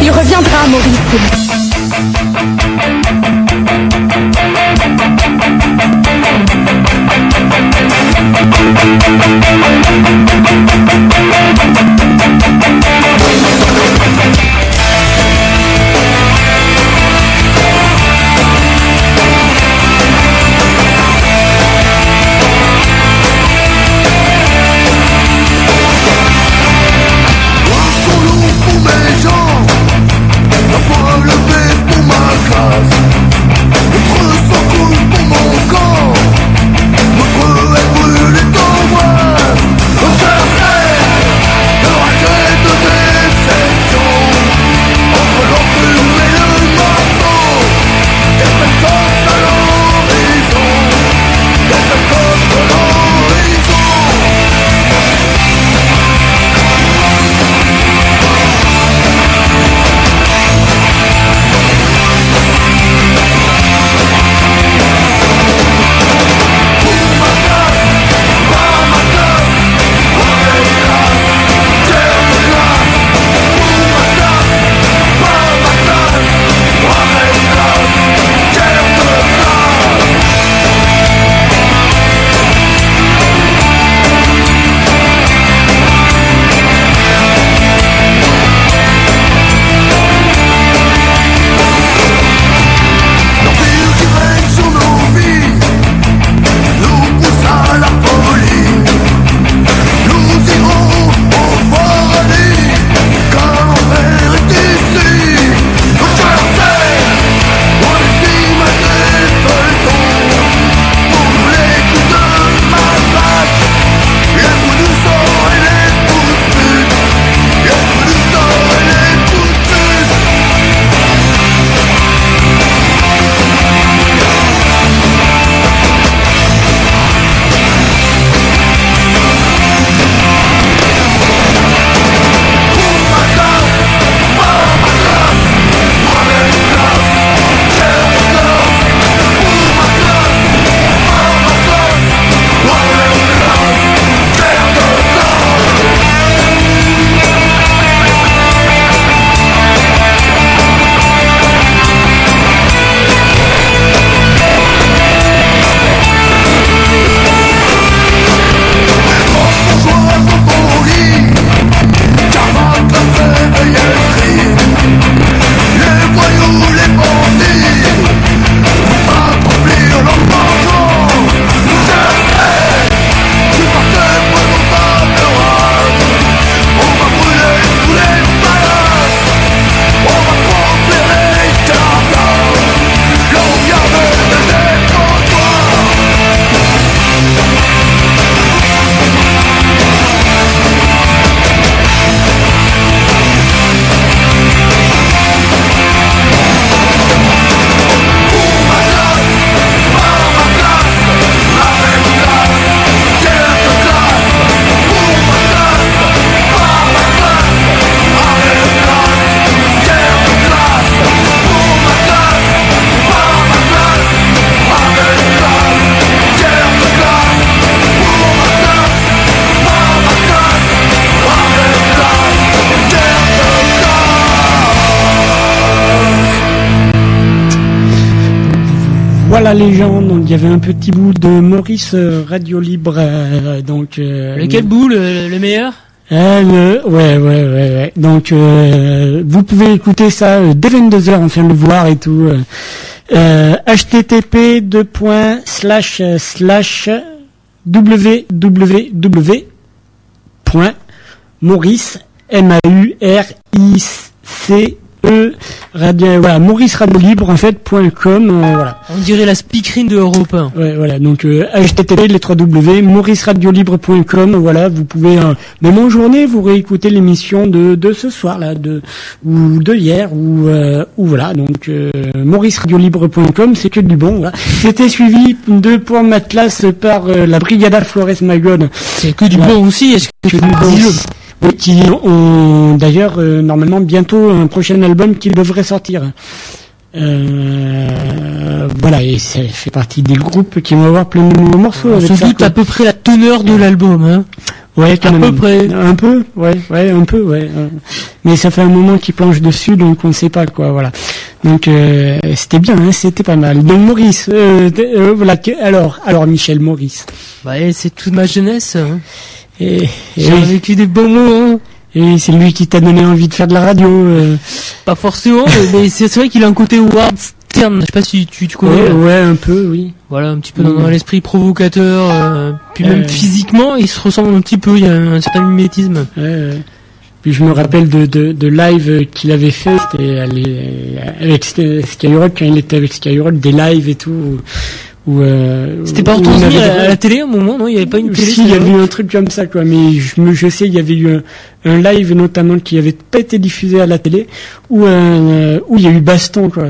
Il reviendra, Maurice. Y avait un petit bout de Maurice euh, Radio Libre, euh, donc... Euh, Lequel bout, le, le meilleur? Euh, le- ouais, ouais, ouais, ouais. Donc, euh, vous pouvez écouter ça euh, dès 22h, on vient de le voir et tout. Euh, http deux points slash slash www point maurice m a u r i c E radio voilà Maurice Radio Libre en fait point .com euh, voilà. On dirait la speakerine de Europe 1. Ouais, voilà, donc euh, http les 3 W mauriceradiolibre.com, voilà, vous pouvez euh, même en journée vous réécouter l'émission de, de ce soir là, de ou de hier ou euh, ou voilà, donc euh, mauriceradiolibre.com, c'est que du bon. Voilà. C'était suivi de pour ma classe par euh, la Brigada Flores Magone. C'est que du bon aussi, est-ce que Que du bon. Oui, qui ont d'ailleurs euh, normalement bientôt un prochain album qui devrait sortir. Euh, voilà, et ça fait partie des groupes qui vont avoir plein de nouveaux morceaux. On avec se ça, doute quoi. à peu près la teneur de l'album. Hein. Ouais, quand à même. peu près. Un peu, ouais, ouais, un peu, ouais. Mais ça fait un moment qu'il planche dessus, donc on ne sait pas quoi, voilà. Donc euh, c'était bien, hein, c'était pas mal. Donc Maurice, euh, euh, voilà. alors, alors Michel Maurice. Bah, c'est toute ma jeunesse. Hein. Et, J'ai vécu des bons moments. et c'est lui qui t'a donné envie de faire de la radio. euh. Pas forcément, mais, c'est vrai qu'il a un côté Howard Stern. Je sais pas si tu, tu connais. Ouais, un peu, oui. Voilà, un petit peu dans, Mm. dans l'esprit provocateur. euh, puis même Euh. physiquement, il se ressemble un petit peu. Il y a un certain mimétisme. Puis je me rappelle de, de, de live qu'il avait fait, c'était avec Sky- Skyrock, quand il était avec Skyrock, des lives et tout. Euh, C'était pas retransmis avait- à, la télé à un moment, non Il y avait pas une télé. Si, il y avait eu un truc comme ça, quoi. Mais je, sais, il y avait eu un, un live notamment qui avait pas été diffusé à la télé, où, euh, où il y a eu baston, quoi.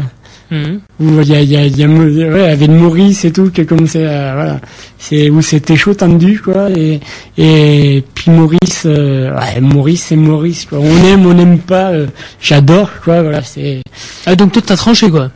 Mhm. Où il y a, il y a, il y a Mo- ouais, avec Maurice et tout, qui a commencé à, voilà. C'est, où c'était chaud tendu, quoi. Et, et puis Maurice, euh, ouais, Maurice, c'est Maurice, quoi. On aime, on n'aime pas, euh, j'adore, quoi. Voilà, c'est. Ah, donc toi, t'as tranché, quoi.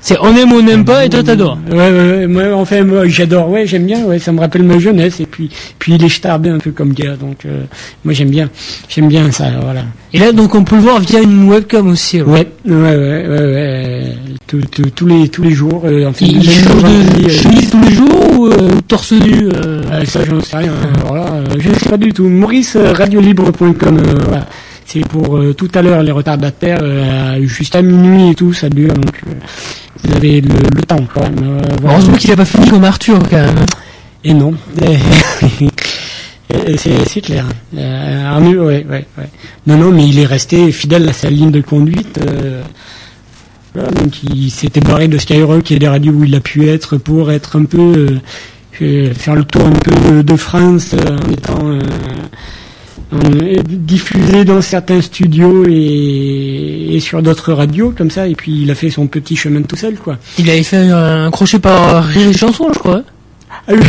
C'est on aime ou on n'aime pas, et toi, t'adores. Ouais, ouais, ouais, moi, enfin, moi, j'adore, ouais, j'aime bien, ouais, ça me rappelle ma jeunesse, et puis, puis il est starbé un peu comme gars, donc, euh, moi, j'aime bien, j'aime bien ça, voilà. Et là, donc, on peut le voir via une webcam aussi. alors. Ouais, ouais, ouais, ouais, ouais, euh, tous- tous- tous les, tous les jours, euh, enfin, Il même change de euh, chemise tous les jours ou euh, torse nu euh, euh, ça, j'en sais rien, alors là, euh, je ne sais pas du tout. Maurice, radiolibre.com, euh, voilà. C'est pour euh, tout à l'heure les retardataires, euh, juste à minuit et tout, ça dure, donc, euh, vous avez le, le temps, quand même. euh, voilà. Heureusement qu'il a pas fini comme Arthur, quand même. Et non. C'est clair. Arnaud, ouais, ouais, ouais. Non, non, mais il est resté fidèle à sa ligne de conduite. voilà, donc il s'était barré de Skyrock et des radios où il a pu être pour être un peu faire le tour un peu de, de France euh, en étant euh, diffusé dans certains studios et, et sur d'autres radios comme ça. Et puis il a fait son petit chemin tout seul, quoi. Il avait fait un crochet par Rire et Chanson, je crois. Ah oui.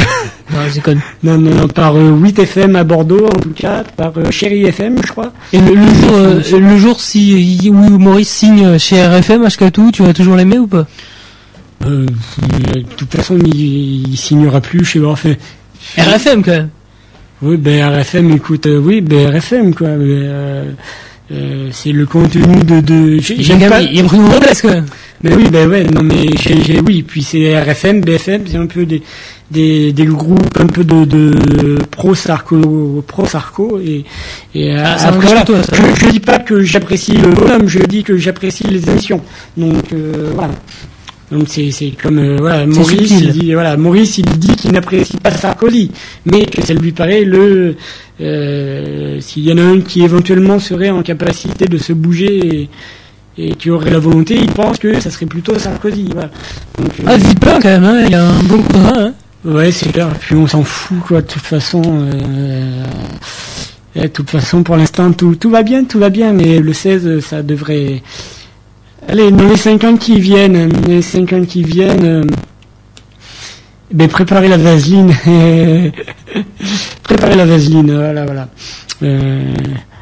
Non, je déconne. Non, non, non, par euh, 8 FM à Bordeaux, en tout cas, par euh, Chéri FM, je crois. Et le, le jour, euh, le jour si où Maurice signe chez RFM, Ashkatou, tu vas toujours l'aimer ou pas? Euh, de toute façon, il, il signera plus chez enfin, RFM, quand même. Oui, ben RFM, écoute, euh, oui, ben RFM, quoi. euh, euh, c'est le contenu de... de j'ai- j'aime pas... il y a quand même. Mais oui, ben ouais, non mais j'ai, j'ai- oui, puis c'est RFM, BFM, c'est un peu des des, des groupes un peu de, de pro sarco pro sarco et Ah, après, voilà, toi, ça. je, je dis pas que j'apprécie le bonhomme, je dis que j'apprécie les émissions. Donc euh, voilà. Donc c'est c'est comme euh, voilà Maurice il dit voilà Maurice il dit qu'il n'apprécie pas Sarkozy mais que ça lui paraît le euh, s'il y en a un qui éventuellement serait en capacité de se bouger et, et qui aurait la volonté il pense que ça serait plutôt Sarkozy voilà. Donc, euh, Ah, Vipin, quand même, hein. Il a un bon rein, hein. Ouais, c'est clair. Puis on s'en fout, quoi, de toute façon. euh, de toute façon, pour l'instant, tout, tout va bien, tout va bien, mais le 16, ça devrait... Allez, dans les 50 qui viennent, les 50 qui viennent, euh, ben, préparez la vaseline. préparez la vaseline, voilà, voilà. Euh,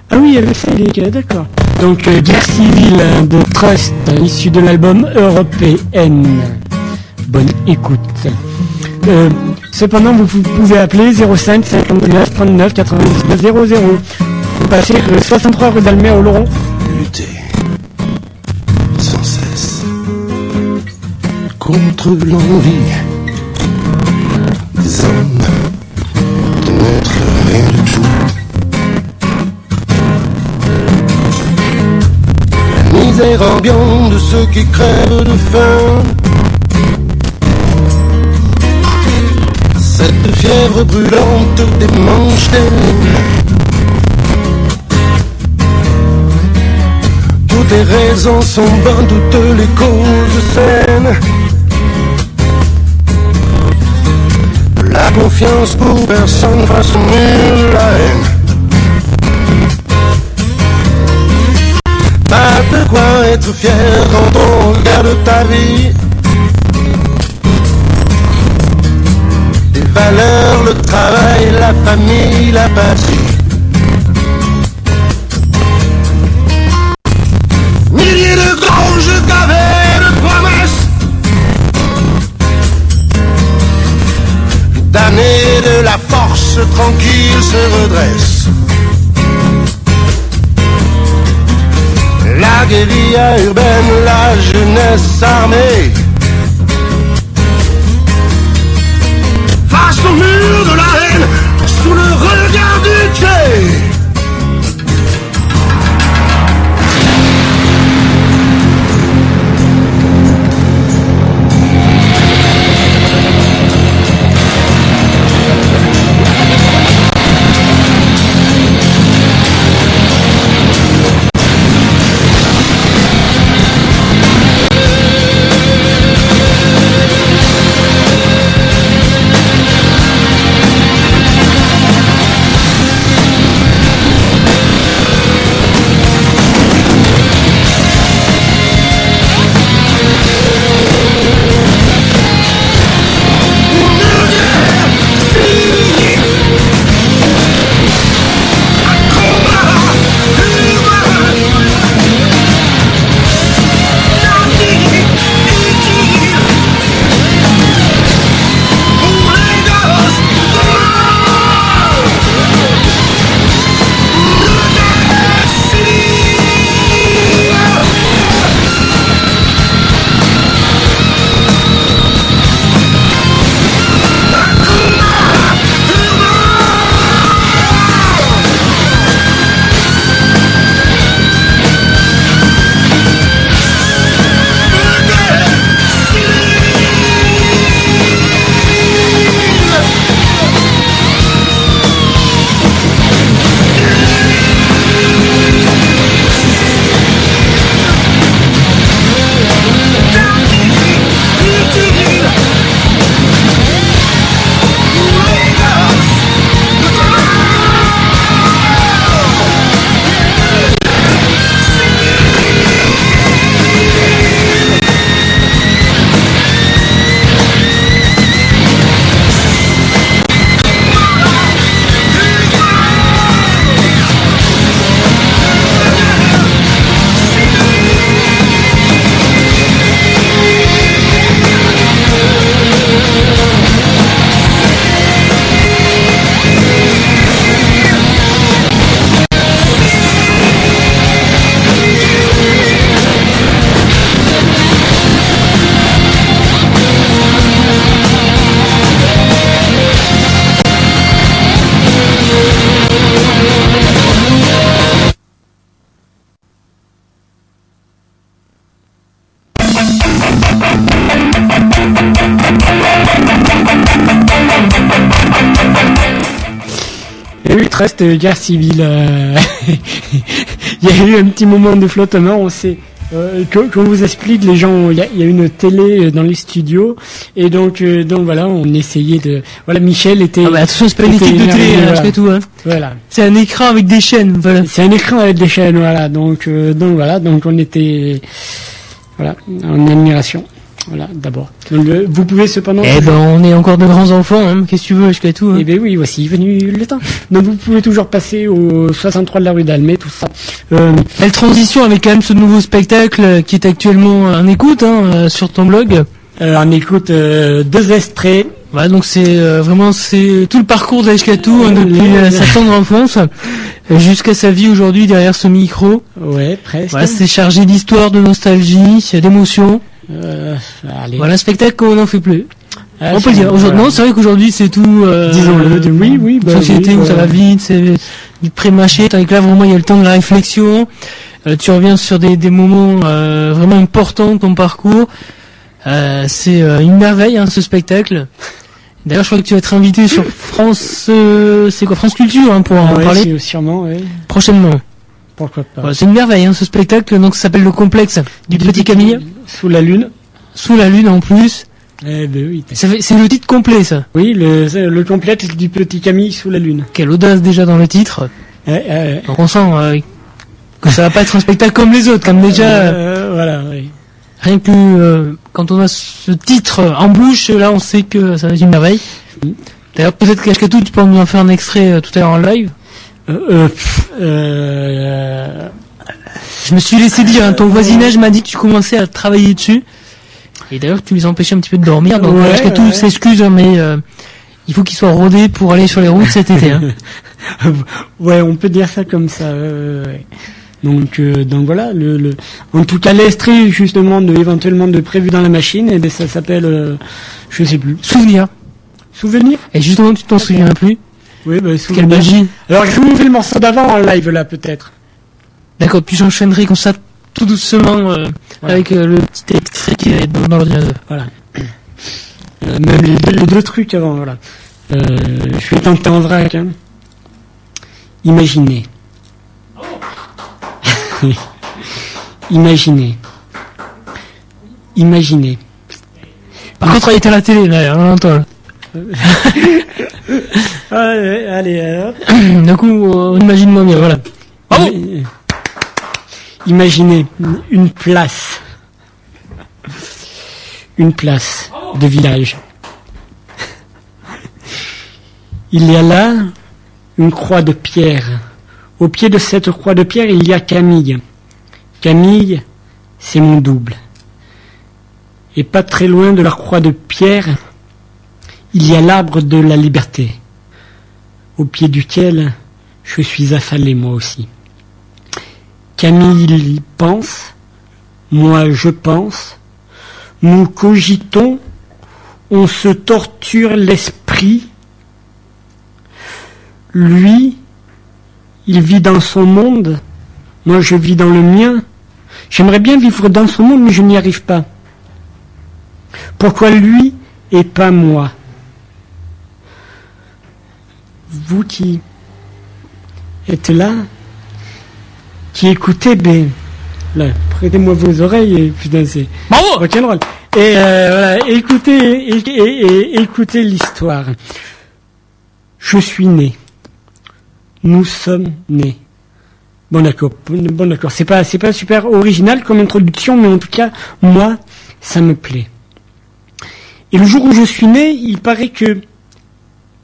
ah oui, avec ça, est- d'accord. Donc, euh, Guerre civile de Trust, issu de l'album Européenne. Bonne écoute. Euh, cependant, vous pou- pouvez appeler 05 59 39 99 00. Vous passez le 63 rue d'Almer au Laurent. Contre l'envie des hommes de n'être rien du tout. La misère ambiante de ceux qui crèvent de faim. Cette fièvre brûlante des manches. Tout toutes les raisons sont bonnes, toutes les causes saines. Confiance pour personne face au de la haine. Pas de quoi être fier quand on regarde ta vie. Les valeurs, le travail, la famille, la patrie. La guérilla urbaine, la jeunesse armée Guerre civile. euh, Il y a eu un petit moment de flottement. On sait. Euh, qu'on vous explique, les gens, il y a, il y a une télé euh, dans les studios et donc euh, donc voilà, on essayait de voilà, Michel était. Ah bah, c'est pas une équipe de télé, voilà. tout, hein. Voilà. C'est un écran avec des chaînes, voilà. C'est un écran avec des chaînes, voilà. Donc donc voilà, donc on était voilà en admiration. Voilà, d'abord. Vous pouvez cependant. Eh ben, on est encore de grands enfants, hein. Qu'est-ce que tu veux, fais tout, hein. Eh ben oui, voici venu le temps. Donc vous pouvez toujours passer au 63 de la rue d'Almet, tout ça. Euh, Belle transition avec quand même ce nouveau spectacle qui est actuellement en écoute hein, euh, sur ton blog. Euh, on écoute euh, deux extraits. Voilà, donc c'est euh, vraiment c'est tout le parcours d'Ashkatou hein, depuis euh, sa tendre enfance euh, jusqu'à sa vie aujourd'hui derrière ce micro. Ouais, presque. Voilà, c'est chargé d'histoire, de nostalgie, d'émotion. Euh, allez. Voilà un spectacle qu'on n'en fait plus. Ah, on peut le dire. Aujourd'hui, voilà. non, c'est vrai qu'aujourd'hui c'est tout. Euh, Disons-le, de- oui, oui, bah société oui, où ça va vite, c'est du pré-mâché, tandis que là vraiment il y a le temps de la réflexion. Euh, tu reviens sur des, des moments euh, vraiment importants de ton parcours. Euh, c'est euh, une merveille hein, ce spectacle. D'ailleurs, je crois que tu vas être invité sur France, euh, c'est quoi France Culture hein, pour en Ouais, parler sûrement, ouais. prochainement. Pourquoi pas Voilà, c'est une merveille, hein, ce spectacle. Donc, ça s'appelle le complexe du Petit Camille. Sous la lune. Sous la lune, en plus. Eh ben oui. C'est le titre complet, ça. Oui, le, le du petit Camille sous la lune. Quelle audace déjà dans le titre. Donc, on sent euh, que ça va pas être un spectacle comme les autres, comme déjà. Euh, voilà, oui. Rien que euh, quand on a ce titre en bouche, là, on sait que ça va être une merveille. D'ailleurs, peut-être qu'Ashkatou, tu peux nous en faire un extrait euh, tout à l'heure en live. Euh, euh, euh, Je me suis laissé dire, hein, ton voisinage m'a dit que tu commençais à travailler dessus. Et d'ailleurs, tu les empêchais un petit peu de dormir. Donc, Ouais, ouais. s'excuse, hein, mais euh, il faut qu'il soit rodé pour aller sur les routes cet été. Hein. ouais, on peut dire ça comme ça. ouais. Donc, euh, donc voilà. Le, le, en tout cas, l'extrait justement de éventuellement de prévu dans la machine, et ben ça s'appelle, euh, je sais plus. Souvenir. Souvenir? Et justement, tu t'en souviens plus Oui, ben Quelle souvenir. magie. Alors, je vous fais le morceau d'avant en live là, peut-être. D'accord, puis j'enchaînerai comme ça tout doucement euh, avec euh, le petit extrait qui est dans, l'ordinateur. Voilà. Euh, même les deux, les deux trucs avant, voilà. Je vais tenter en vrac. Hein. Imaginez. Imaginez. Imaginez. Par contre, elle était à la télé, là, on l'entend. allez, allez. D'un coup, on imagine moi bien, voilà. Bravo Euh, Imaginez une place. Une place de village. Il y a là une croix de pierre. Au pied de cette croix de pierre, il y a Camille. Camille, c'est mon double. Et pas très loin de la croix de pierre, il y a l'arbre de la liberté, au pied duquel je suis affalé moi aussi. Camille pense, moi je pense, nous cogitons, on se torture l'esprit. Lui, il vit dans son monde, moi je vis dans le mien. J'aimerais bien vivre dans son monde, mais je n'y arrive pas. Pourquoi lui et pas moi? Vous qui êtes là, qui écoutez, ben, là, prêtez-moi vos oreilles et putain, c'est Bravo rock'n'roll. Et euh, voilà, écoutez, et, et- et- écoutez l'histoire. Je suis né. Nous sommes nés. Bon d'accord, bon d'accord. C'est pas, c'est pas super original comme introduction, mais en tout cas, moi, ça me plaît. Et le jour où je suis né, il paraît que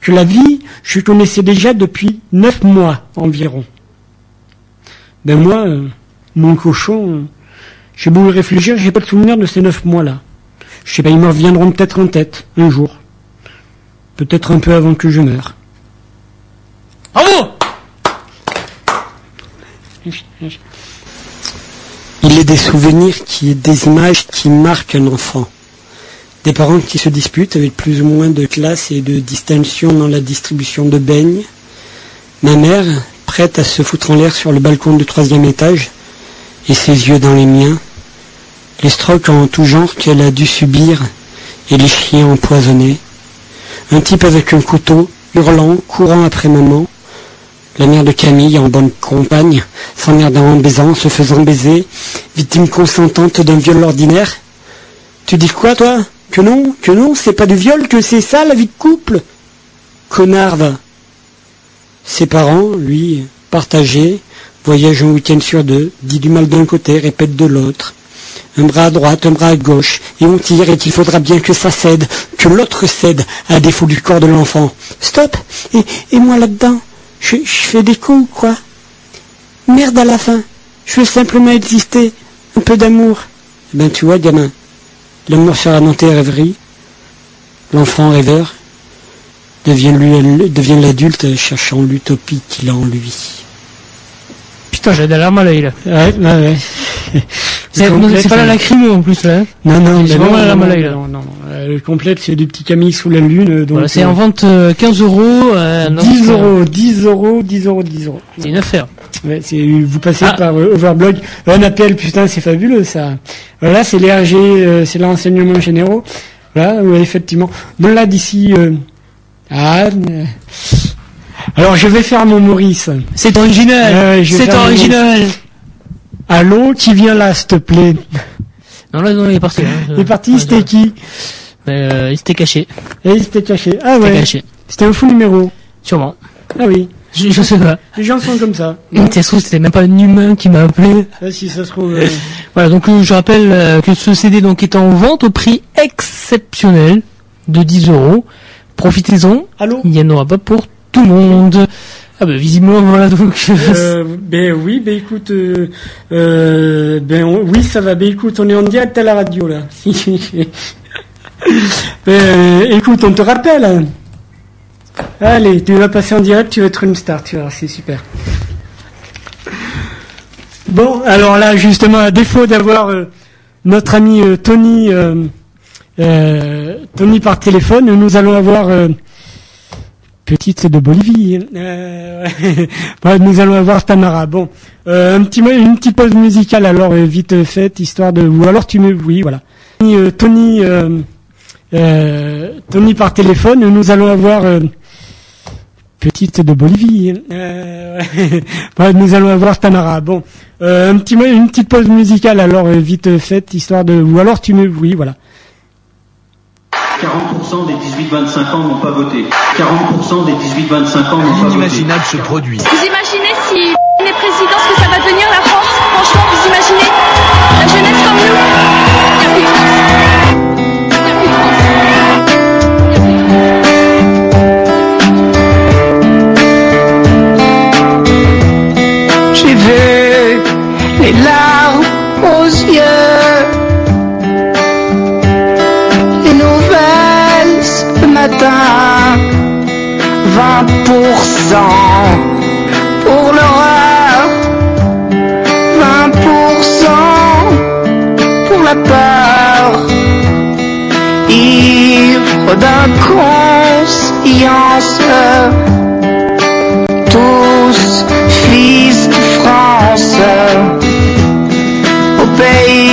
que la vie, je connaissais déjà depuis neuf mois environ. Ben moi, euh, mon cochon, euh, j'ai beau y réfléchir, j'ai pas de souvenir de ces neuf mois-là. Je sais pas, ils me reviendront peut-être en tête, un jour. Peut-être un peu avant que je meure. Bravo Il est des souvenirs qui, des images qui marquent un enfant. Des parents qui se disputent avec plus ou moins de classe et de distinction dans la distribution de beignes. Ma mère, prête à se foutre en l'air sur le balcon du troisième étage, et ses yeux dans les miens. Les strokes en tout genre qu'elle a dû subir, et les chiens empoisonnés. Un type avec un couteau, hurlant, courant après maman. La mère de Camille en bonne compagne, s'emmerdant en baisant, se faisant baiser, victime consentante d'un viol ordinaire. Tu dis quoi, toi? Que non, que non, c'est pas du viol, que c'est ça la vie de couple Connard, va. Ses parents, lui, partagés, voyagent un week-end sur deux, dit du mal d'un côté, répète de l'autre. Un bras à droite, un bras à gauche, et on tire et qu'il faudra bien que ça cède, que l'autre cède, à défaut du corps de l'enfant. Stop Et, moi là-dedans je, je fais des coups, quoi. Merde à la fin. Je veux simplement exister. Un peu d'amour. Eh ben, tu vois, gamin. L'amour sera dans tes rêveries. L'enfant rêveur devient, l'adulte cherchant l'utopie qu'il a en lui. Putain, j'ai des larmes à l'œil, là. Ouais, ouais, ouais. C'est pas la lacrymo, en plus, là. hein. Non, non, C'est vraiment la larme à l'œil, là. non, non, non. Euh, le complète, c'est du petit Camille sous la lune. Voilà, c'est en euh, vente euh, 15 euros. euh, donc, 10 euh, euros, 10 euros, 10 euros, 10 euros. C'est une affaire. Ouais, vous passez Ah. par euh, Overblog, un appel, putain, c'est fabuleux ça. Voilà, c'est les RG, euh, c'est l'enseignement généraux. Voilà, ouais, effectivement. Bon là, d'ici, euh, ah, Alors je vais faire mon Maurice. C'est original. C'est original. Allô, qui vient là, s'il te plaît? Non, là, non, il est parti. hein. Il est parti, c'était qui? Il s'était caché. Et il s'était caché. Ah C'était ouais. caché. C'était un faux numéro. Sûrement. Ah oui. Je, je sais pas. Les gens sont comme ça. Donc, ça se trouve, c'était même pas un humain qui m'a appelé. Ah, si ça se trouve. euh, Voilà, donc euh, je rappelle euh, que ce CD donc est en vente au prix exceptionnel de 10 euros. Profitez-en. Allô Il n'y en aura pas pour tout le monde. Ah bah visiblement voilà donc. Euh, ben oui, ben écoute, euh, euh, ben on- oui ça va. Ben écoute, on est en direct à la radio là. ben écoute, on te rappelle. Hein. Allez, tu vas passer en direct, tu vas être une star, tu vois, c'est super. Bon, alors là justement, à défaut d'avoir euh, notre ami euh, Tony, euh, Tony par téléphone, nous allons avoir petite de Bolivie. Ouais, nous allons avoir Tamara. Bon, un petit, une petite pause musicale alors vite faite, histoire de. Ou alors tu me, oui, voilà. Tony, Tony par téléphone. Nous allons avoir petite de Bolivie. Euh, ouais. Ouais, nous allons avoir Tamara. Bon, euh, un petit, mo- une petite pause musicale alors euh, vite faite, histoire de. Ou alors tu me, oui, voilà. 40% des 18-25 ans n'ont pas voté. 40% des 18-25 ans n'ont pas voté. L'inimaginable se produit. Vous imaginez si il est président, ce que ça va devenir la France? Franchement, vous imaginez? Matin, 20% pour l'horreur, 20% pour la peur, ivre d'inconscience tous fils de France, au pays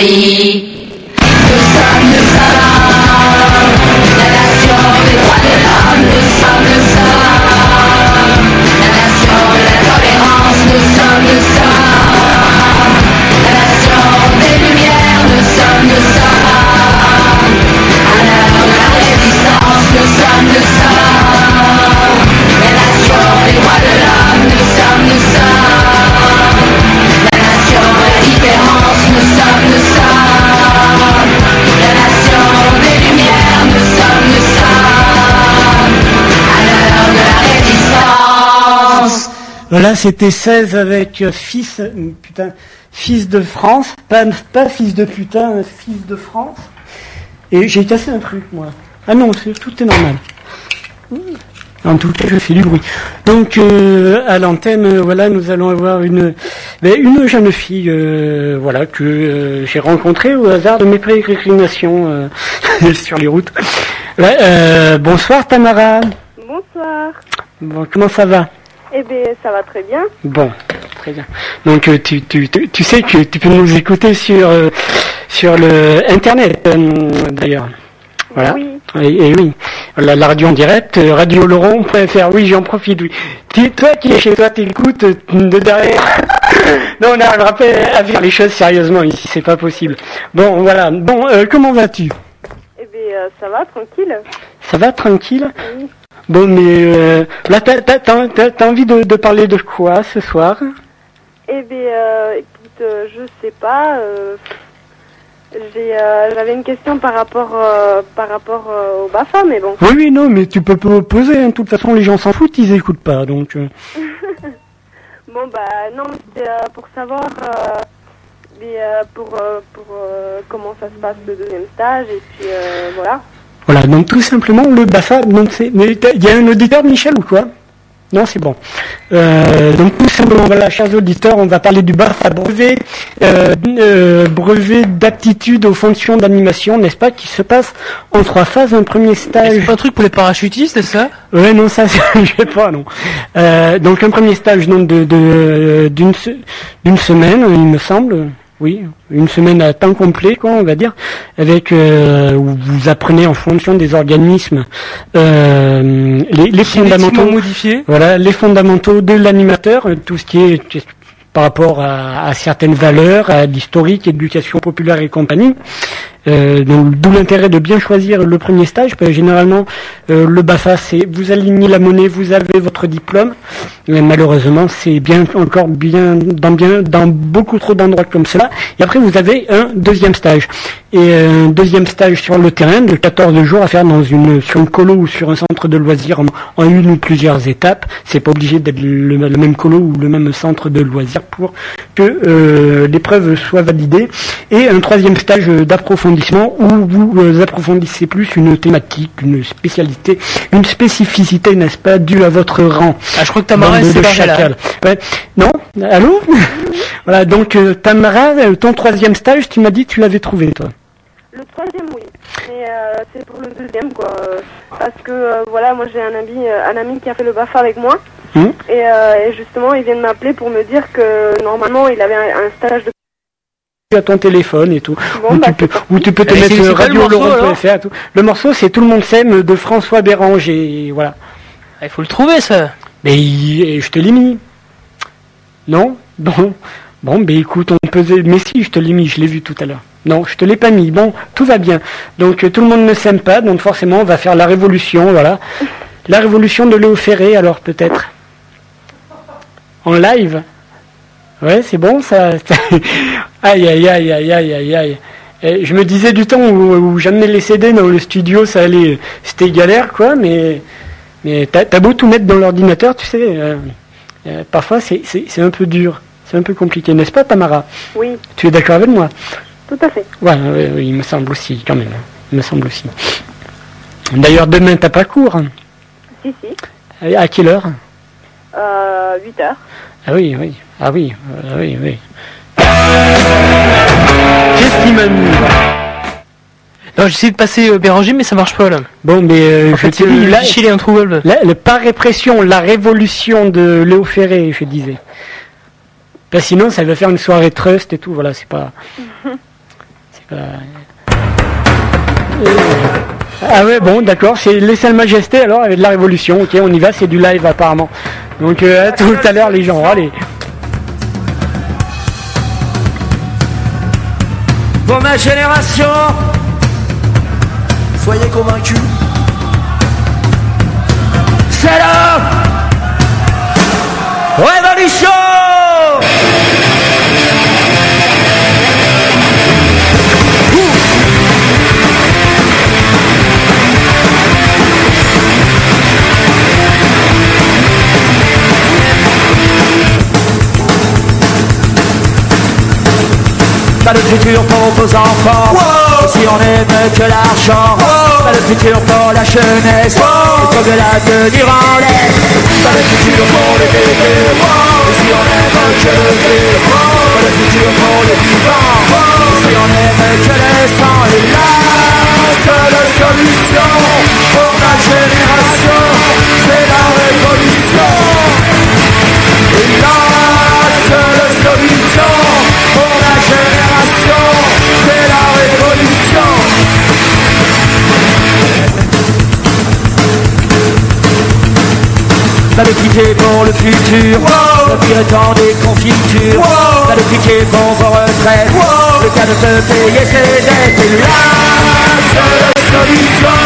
la patrie. C'était 16 avec euh, fils, euh, putain, fils de France, pas, pas fils de putain, euh, fils de France. Et j'ai cassé un truc, moi. Ah non, c'est- tout est normal. En tout cas, je fais du bruit. Donc, euh, à l'antenne, euh, voilà, nous allons avoir une, ben, une jeune fille, euh, voilà, que euh, j'ai rencontrée au hasard de mes pérégrinations euh, sur les routes. Ouais, euh, bonsoir Tamara. Bonsoir. Bon, comment ça va? Eh bien, ça va très bien. Bon, très bien. Donc, euh, tu, tu, tu, tu sais que tu peux nous écouter sur euh, sur le internet, euh, d'ailleurs. Voilà. Oui. Et, et oui, la, la radio en direct, euh, radioloron.fr, oui, j'en profite, oui. Tu- toi qui es chez toi, t'écoutes de derrière. non, on n'arrivera pas à faire les choses sérieusement ici, c'est pas possible. Bon, voilà. Bon, euh, comment vas-tu? Euh, ça va, tranquille. Ça va, tranquille Oui. Bon, mais euh, là, t'as, t'as, t'as, t'as- t'as envie de, de parler de quoi ce soir Eh bien, euh, écoute, je sais pas. j'ai, j'avais une question par rapport, par rapport au BAFA, mais bon. Oui, oui, non, mais tu peux pas poser, hein. de toute façon, les gens s'en foutent, ils écoutent pas, donc... bon, bah, non, c'était pour savoir, mais, euh, pour, euh, pour euh, comment ça se passe le deuxième stage, et puis euh, voilà. Voilà, donc tout simplement, le BAFA, donc c'est... Il y a un auditeur, Michel, ou quoi? Non, c'est bon. Euh, donc tout simplement, voilà, chers auditeurs, on va parler du BAFA, brevet, euh, euh, brevet d'aptitude aux fonctions d'animation, n'est-ce pas, qui se passe en trois phases. Un premier stage... C'est pas un truc pour les parachutistes, c'est ça? Ouais, non, ça, je sais pas, non. Euh, donc un premier stage donc de d'une semaine, il me semble. Oui, une semaine à temps complet, quoi, on va dire, avec euh, où vous apprenez en fonction des organismes euh, les, les fondamentaux modifiés. Voilà, les fondamentaux de l'animateur, euh, tout ce qui est qui est par rapport à, à certaines valeurs, à l'historique, éducation populaire et compagnie. Euh, d'où l'intérêt de bien choisir le premier stage, parce que généralement euh, le BAFA c'est vous alignez la monnaie, vous avez votre diplôme, mais malheureusement c'est bien encore bien dans bien dans beaucoup trop d'endroits comme cela. Et après vous avez un deuxième stage. Et un deuxième stage sur le terrain de 14 jours à faire dans une sur une colo ou sur un centre de loisirs en, une ou plusieurs étapes. C'est pas obligé d'être le, même colo ou le même centre de loisirs pour que euh, l'épreuve soit validée. Et un troisième stage euh, d'approfondissement où vous euh, approfondissez plus une thématique, une spécialité, une spécificité, n'est-ce pas, due à votre rang. Ah, je crois que Tamara, là. chacals. Ouais. Non? Allô? Voilà, donc euh, Tamara, euh, ton troisième stage, tu m'as dit que tu l'avais trouvé, toi. Le troisième, oui. Mais euh, c'est pour le deuxième, quoi. Parce que, euh, voilà, moi j'ai un ami, un ami qui a fait le BAFA avec moi. Hum Et, euh, et justement, il vient de m'appeler pour me dire que normalement, il avait un, un stage de... à ton téléphone et tout. Bon, où, bah, tu peux, où tu peux te Et mettre quoi le morceau, tout. Le morceau, c'est Tout le monde s'aime de François Béranger. Voilà. Ah, Il faut le trouver, ça. Mais il- je te l'ai mis. Non? Bon. Bon, ben écoute, on peut... Mais si, je te l'ai mis, je l'ai vu tout à l'heure. Non, je te l'ai pas mis. Bon, tout va bien. Donc, euh, tout le monde ne s'aime pas, donc forcément, on va faire la révolution, voilà. La révolution de Léo Ferré, alors, peut-être. En live? Ouais, c'est bon, ça... aïe, aïe, aïe, aïe, aïe, aïe, aïe. Et je me disais du temps où, où j'amenais les CD dans le studio, ça allait... C'était galère, quoi, mais... Mais t'as beau tout mettre dans l'ordinateur, tu sais... euh, euh, parfois, c'est un peu dur. C'est un peu compliqué, n'est-ce pas, Tamara? Oui, Tu es d'accord avec moi? Tout à fait. Ouais, il me semble aussi, quand même. Il me semble aussi. D'ailleurs, demain, t'as pas cours hein? Si, si. À quelle heure? Euh, 8 heures. Ah oui, oui. Ah oui, euh, oui, oui. Qu'est-ce qui m'a mis Non, j'essaie de passer euh, Béranger, mais ça marche pas, là. Bon, mais euh, En je fait, te dis, le là, il est introuvable. la- le- par répression, la révolution de Léo Ferré, je disais. Bah, sinon, ça va faire une soirée trust et tout, voilà, c'est pas... C'est pas... Euh, Ah ouais, bon, d'accord, c'est les Salles Majesté alors, avec de la révolution, ok, on y va, c'est du live apparemment. Donc euh, à tout à l'heure les gens, allez. Pour ma génération, soyez convaincus. C'est la révolution Pas de futur pour vos enfants. Et si on aime que l'argent, pas de futur pour la jeunesse. Et comme de la tenir en l'air. Pas de futur pour les bébés. Et si on aime que le. Pas de futur pour les vivants. Et si on aime que le sang. Et la seule solution pour ma génération, c'est la révolution. Et la De pitié pour le futur, le pire temps des confitures, de pitié pour vos retraites, le cas de se payer ses dettes. La seule solution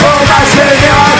pour ma génération,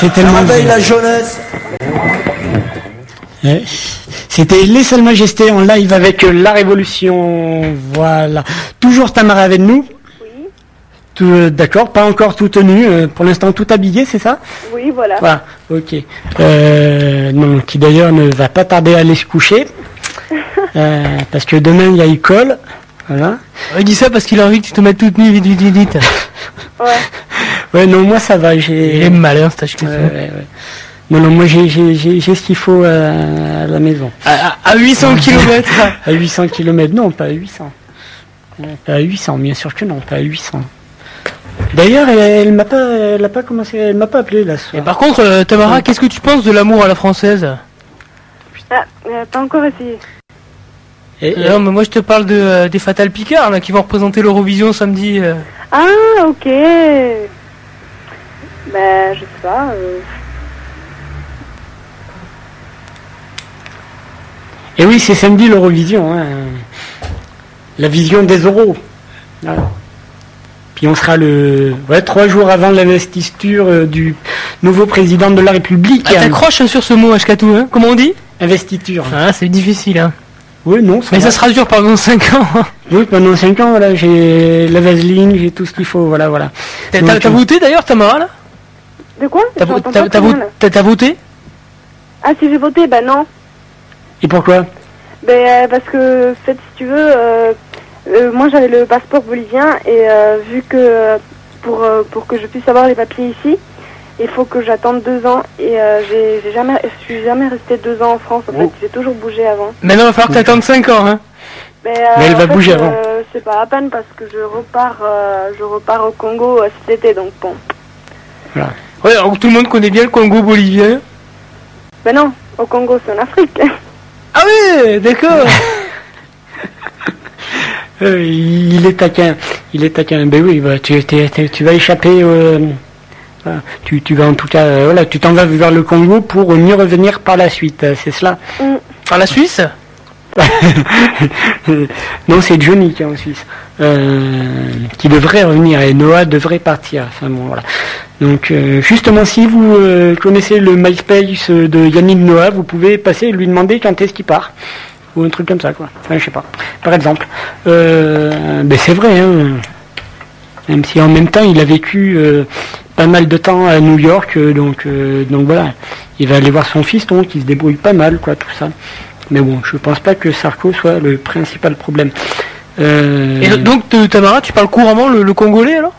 C'est tellement Réveille bien. la jeunesse. Ouais. C'était Les Seules Majestés en live avec euh, La Révolution. Voilà. Toujours Tamara avec nous. Tout, euh, D'accord, pas encore tout tenu. euh, pour l'instant, tout habillé, c'est ça? Oui, voilà. Voilà, ok. Euh, non, qui d'ailleurs ne va pas tarder à aller se coucher. Euh, parce que demain, il y a école. Voilà. Il dit ça parce qu'il a envie que tu te mettes toute nue, vite, vite, vite, vite. Ouais. Ouais, non, moi ça va. J'ai... Il est malin, cet HQ. Ouais, ouais, ouais. Non, non, moi j'ai, j'ai, j'ai, j'ai ce qu'il faut euh, à la maison. À, à 800 km. À 800 km, non, pas à 800. Euh, Pas à 800, bien sûr que non, pas à 800. D'ailleurs, elle, elle m'a pas, elle a pas commencé, elle m'a pas appelé là. ce Et soir. par contre, euh, Tamara, qu'est-ce que tu penses de l'amour à la française? Ah, euh, pas encore essayé. Et- et- Non, mais moi je te parle de, euh, des Fatal Picard là, qui vont représenter l'Eurovision samedi. euh. Ah, ok. Ben, je sais pas. euh, Et oui, c'est samedi l'Eurovision. Hein. La vision des euros. Voilà. Puis on sera le ouais, trois jours avant l'investiture euh, du nouveau président de la République. Ah, t'accroches sur ce mot, Ashkatou, hein Comment on dit? Investiture. Ah, c'est difficile, hein. Oui, non. Mais ça sera dur pendant 5 ans. hein. Oui, pendant 5 ans, voilà, j'ai la vaseline, j'ai tout ce qu'il faut, voilà, voilà. T'as voté d'ailleurs, Tamara, là? De quoi T'as Je vo- m'entends t'as- pas t'as très vo- bien, là. t'as- t'as voté Ah, si j'ai voté, ben non. Et pourquoi Ben, euh, parce que, en fait, si tu veux, euh, euh, moi j'avais le passeport bolivien et euh, vu que pour, euh, pour que je puisse avoir les papiers ici, il faut que j'attende deux ans et euh, j'ai jamais, je suis jamais restée deux ans en France. En fait, j'ai toujours bougé avant. Maintenant, il va falloir que t'attendes 5 ans, hein. Ben, Mais elle va fait, bouger avant. euh, c'est pas à peine parce que je repars, euh, je repars au Congo euh, cet été, donc bon. Voilà. Ouais, alors, tout le monde connaît bien le Congo bolivien. Ben non, au Congo c'est en Afrique. Ah oui, d'accord. Euh, il est taquin, il est taquin. Ben oui, bah, tu, vas échapper. euh, voilà. tu, tu vas en tout cas, euh, voilà, tu t'en vas vers le Congo pour mieux revenir par la suite. euh, C'est cela. Par la Suisse? Non, c'est Johnny qui est en Suisse, euh, qui devrait revenir et Noah devrait partir. Enfin bon, voilà. Donc euh, justement, si vous euh, connaissez le MySpace de Yannick Noah, vous pouvez passer et lui demander quand est-ce qu'il part. Ou un truc comme ça, quoi. Enfin, je sais pas. Par exemple. Euh, ben c'est vrai, hein. Même si en même temps il a vécu euh, pas mal de temps à New York, euh, donc euh, donc voilà. il va aller voir son fiston qui se débrouille pas mal, quoi, tout ça. Mais bon, je pense pas que Sarko soit le principal problème. Euh, Et donc, Tamara, tu parles couramment le congolais alors?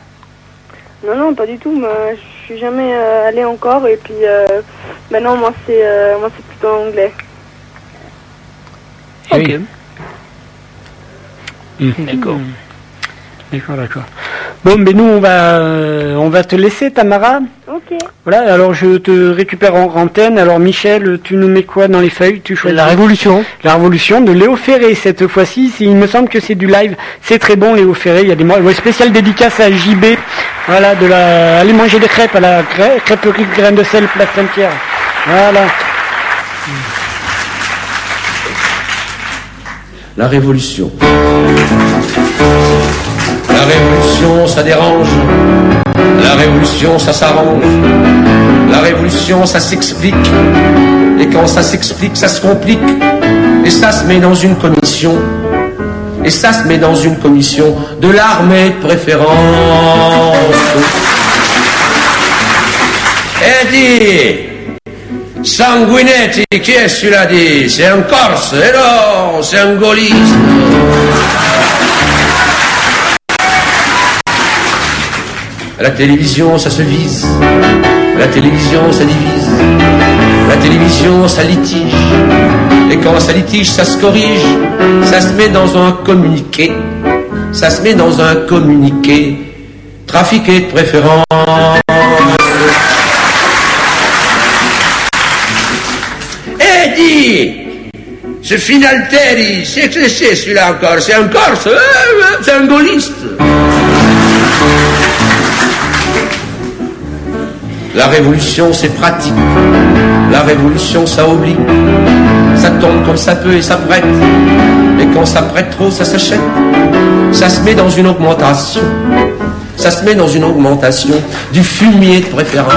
Non, non, pas du tout. Moi, je suis jamais euh, allée encore. Et puis, euh, bah non, moi, c'est euh, moi c'est plutôt anglais. Ok. D'accord. D'accord, d'accord. Bon, mais nous, on va, euh, on va te laisser, Tamara. Ok. Voilà, alors je te récupère en antenne. Alors, Michel, tu nous mets quoi dans les feuilles? Tu choisis La Révolution. La Révolution de Léo Ferré, cette fois-ci. Il me semble que c'est du live. C'est très bon, Léo Ferré. Il y a des ouais, spéciales dédicaces à JB. Voilà, de la, aller manger des crêpes à la crê- crêperie de graines de sel, place Saint-Pierre. Voilà. La révolution. Révolution, ça dérange. La révolution, ça s'arrange. La révolution, ça s'explique. Et quand ça s'explique, ça se complique. Et ça se met dans une commission. Et ça se met dans une commission de l'armée de préférence. Et dit, Sanguinetti, qui est celui-là dit? C'est un Corse, et non, c'est un gaulliste. La télévision, ça se vise. La télévision, ça divise. La télévision, ça litige. Et quand ça litige, ça se corrige. Ça se met dans un communiqué. Ça se met dans un communiqué. Trafiqué de préférence. Eh, dis Ce Finalteri, c'est que c'est celui-là encore C'est un Corse, euh, euh, c'est un gaulliste La révolution, c'est pratique. La révolution, ça oublie. Ça tombe comme ça peut et ça prête. Et quand ça prête trop, ça s'achète. Ça se met dans une augmentation. Ça se met dans une augmentation du fumier de préférence.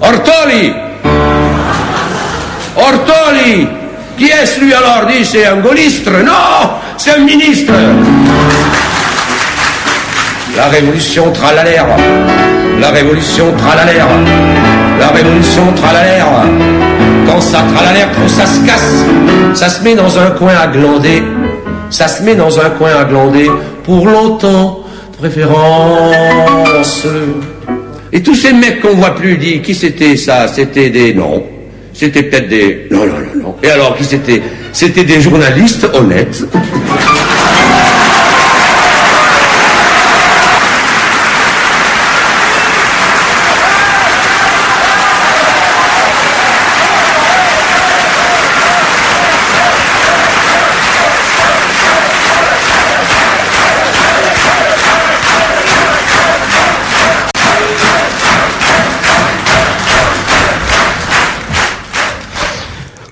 Ortoli Ortoli Qui est lui alors? Dit c'est un gaulliste? Non C'est un ministre La révolution tralalère La révolution tralalère La révolution tralalère Quand ça tralalère trop ça se casse. Ça se met dans un coin à glander. Ça se met dans un coin à glander Pour longtemps. De préférence. Et tous ces mecs qu'on voit plus, dit qui c'était ça? C'était des non. C'était peut-être des non non non non. Et alors qui c'était? C'était des journalistes honnêtes.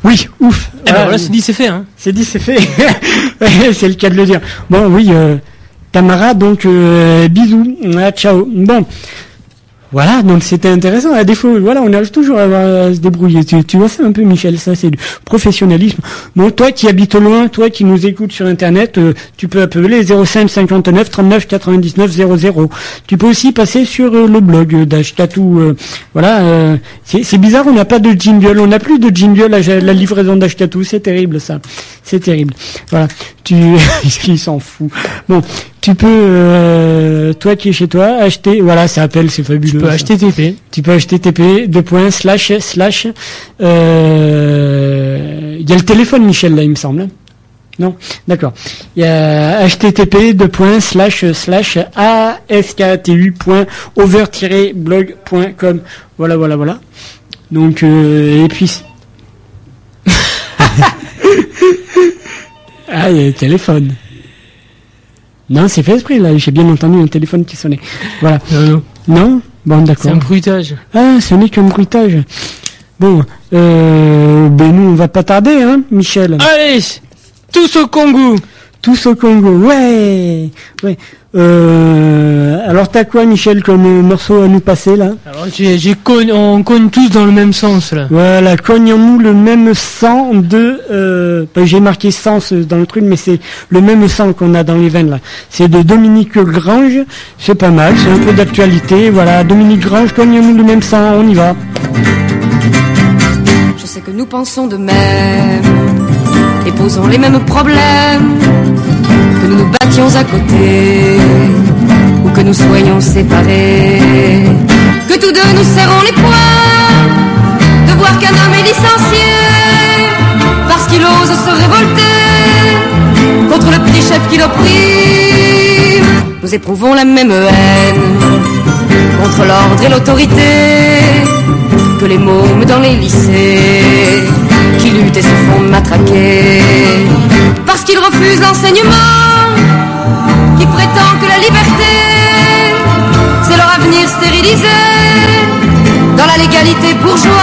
Oui, ouf. Eh ben Ah, voilà, c'est dit, c'est fait. Hein. C'est dit, c'est fait. C'est le cas de le dire. Bon, oui, euh, Tamara, donc euh, bisous. Ah, ciao. Bon. Voilà, donc c'était intéressant. À défaut, voilà, on arrive toujours à, à se débrouiller. Tu, tu vois ça un peu, Michel, ça c'est du professionnalisme. Bon, toi qui habites loin, toi qui nous écoutes sur Internet, euh, tu peux appeler 05 59 39 99 00. Tu peux aussi passer sur euh, le blog d'Ashtatou. euh, voilà, euh, c'est bizarre, on n'a pas de jingle, on n'a plus de jingle à la, la livraison d'Ashtatou. C'est terrible ça, c'est terrible. Voilà, tu, il s'en fout. Bon, tu peux, euh, toi qui es chez toi, acheter, voilà, ça appelle, c'est fabuleux. Tu peux ça. acheter TP. Tu peux acheter TP, deux points, slash, slash, euh, il y a le téléphone, Michel, là, il me semble. hein. Non, d'accord. Il y a http slash slash asktu.over-blog.com. Voilà, voilà, voilà. Donc euh, et puis. ah, il y a le téléphone. Non, c'est fait esprit là. J'ai bien entendu un téléphone qui sonnait. Voilà. Non, Non? Bon, d'accord. C'est un bruitage. Ah, ce n'est qu'un bruitage. Bon, euh, ben nous, on va pas tarder, hein, Michel. Allez Tous au Congo Tous au Congo, ouais, ouais. Euh, alors t'as quoi, Michel, comme euh, morceau à nous passer là? Alors j'ai, j'ai cogne- on cogne tous dans le même sens là. Voilà, cognons-nous le même sang de... Euh, ben, J'ai marqué sens dans le truc, mais c'est le même sang qu'on a dans les veines là. C'est de Dominique Grange, c'est pas mal, c'est un peu d'actualité. Voilà, Dominique Grange, cognons-nous le même sang, on y va. Je sais que nous pensons de même et posons les mêmes problèmes, que nous nous battions à côté ou que nous soyons séparés, que tous deux nous serrons les poings de voir qu'un homme est licencié parce qu'il ose se révolter contre le petit chef qui l'opprime. Nous éprouvons la même haine contre l'ordre et l'autorité que les mômes dans les lycées qui luttent et se font matraquer. Parce qu'ils refusent l'enseignement qui prétend que la liberté c'est leur avenir stérilisé dans la légalité bourgeoise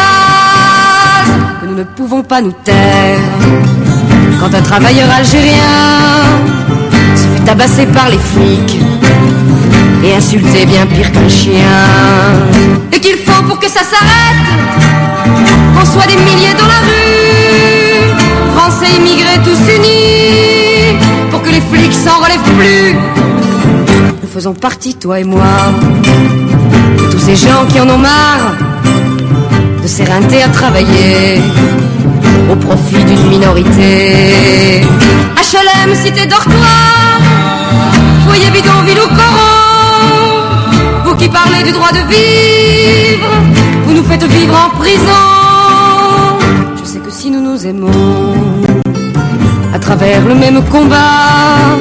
que nous ne pouvons pas nous taire. Quand un travailleur algérien se fait tabasser par les flics et insulter bien pire qu'un chien. Et qu'il faut pour que ça s'arrête, qu'on soit des milliers dans la rue, Français immigrés tous unis, pour que les flics s'en relèvent plus. Nous faisons partie, toi et moi, de tous ces gens qui en ont marre de s'éreinter à travailler au profit d'une minorité. HLM, cité dortoir, foyer bidonville ou coron, parlez du droit de vivre, vous nous faites vivre en prison. Je sais que si nous nous aimons, à travers le même combat,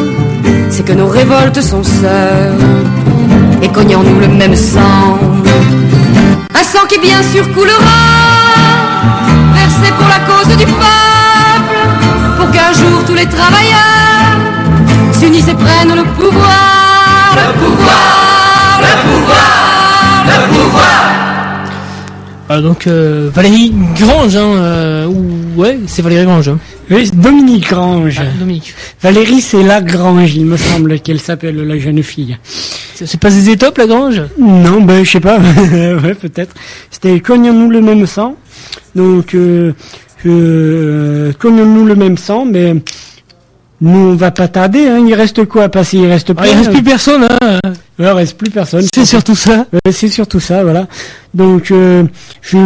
c'est que nos révoltes sont sœurs, et cognons-nous le même sang. Un sang qui bien sûr coulera, versé pour la cause du peuple, pour qu'un jour tous les travailleurs s'unissent et prennent le pouvoir, le pouvoir, le pouvoir. Ah, donc euh, Valérie Grange, hein, euh, ou ouais, c'est Valérie Grange. Hein. Oui, c'est Dominique Grange. Ah, Dominique. Valérie, c'est la Grange, il me semble qu'elle s'appelle la jeune fille. C'est pas Zézé Top la Grange? Non, ben je sais pas, ouais peut-être. C'était cognons-nous le même sang? Donc euh, euh, cognons-nous le même sang, mais nous on va pas tarder. Hein. Il reste quoi à passer? Il reste Ah, il reste plus personne. Hein. Il reste plus personne. C'est surtout ça. Ouais, c'est surtout ça, voilà. Donc euh, je,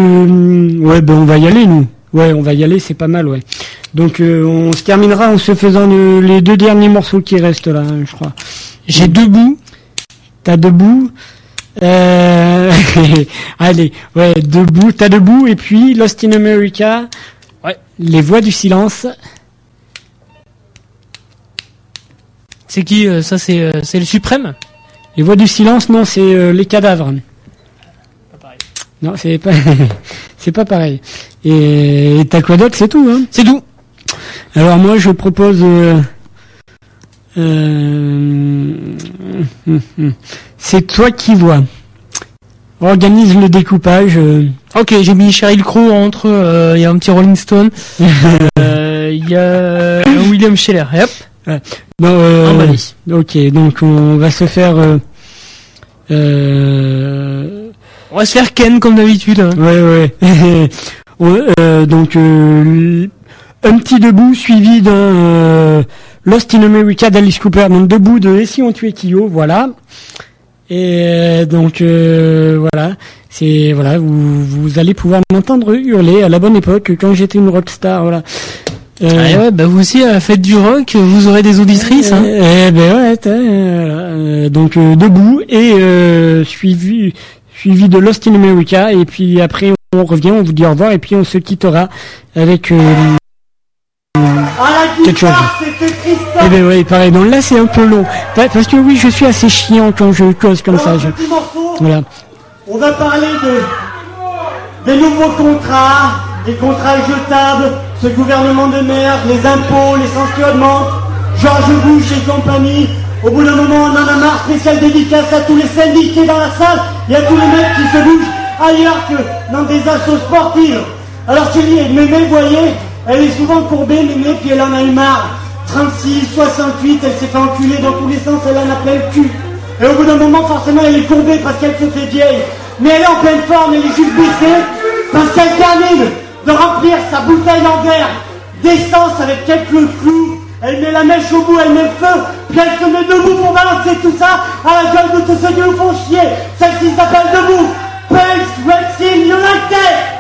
ouais, ben on va y aller nous. Ouais, on va y aller, c'est pas mal, ouais. Donc euh, on se terminera en se faisant le- les deux derniers morceaux qui restent là, hein, je crois. J'ai debout. T'as debout. Euh... Allez, ouais, debout, t'as debout, et puis Lost in America. Ouais. Les voix du silence. C'est qui euh, Ça c'est euh, c'est le suprême. Les voix du silence, non, c'est euh, les cadavres. Non, c'est pas, c'est pas pareil. Et t'as quoi d'autre, c'est tout, hein? C'est tout. Alors moi, je propose. euh, euh, c'est toi qui vois. Organise le découpage. Ok, j'ai mis Cheryl Crow entre. euh, Il y a un petit Rolling Stone. Il y a William Scheller. Hop. Ouais. Non, euh, Emballé. ok, donc on va se faire. euh, euh, On va se faire Ken comme d'habitude. hein. ouais, ouais. Ouais, euh, donc euh, un petit debout suivi d'un euh, Lost in America d'Alice Cooper. Donc debout de Et si on tuait Kyo, voilà. Et euh, donc euh, voilà, c'est voilà, vous, vous allez pouvoir m'entendre hurler à la bonne époque quand j'étais une rockstar, voilà. Euh, Ah ouais, bah vous aussi à la fête du rock, vous aurez des auditrices. Hein. Eh ben ouais, euh, voilà, euh, donc euh, debout et euh, suivi suivi de Lost in America et puis après on revient, on vous dit au revoir et puis on se quittera avec euh, quelque chose. Eh ben ouais, pareil. Donc là c'est un peu long Pa- parce que oui, je suis assez chiant quand je cause comme ça. je- morceau, Voilà. on va parler de, des nouveaux contrats, des contrats jetables, ce gouvernement de merde, les impôts, l'essence qui augmente, Georges Bush et compagnie. Au bout d'un moment, on en a marre, spécial dédicace à tous les syndiqués dans la salle et à tous les mecs qui se bougent ailleurs que dans des assos sportives. Alors Chérie, Mémé, voyez, elle est souvent courbée, Mémé, puis elle en a eu marre. 36, 68, elle s'est fait enculer dans tous les sens, elle en a plein le cul. Et au bout d'un moment, forcément, elle est courbée parce qu'elle se fait vieille. Mais elle est en pleine forme, elle est juste baissée parce qu'elle termine de remplir sa bouteille en verre d'essence avec quelques clous. Elle met la mèche au bout, elle met le feu, puis elle se met debout pour balancer tout ça à la gueule de tous ceux qui nous font chier. Celle-ci s'appelle Debout. Pulse Racing United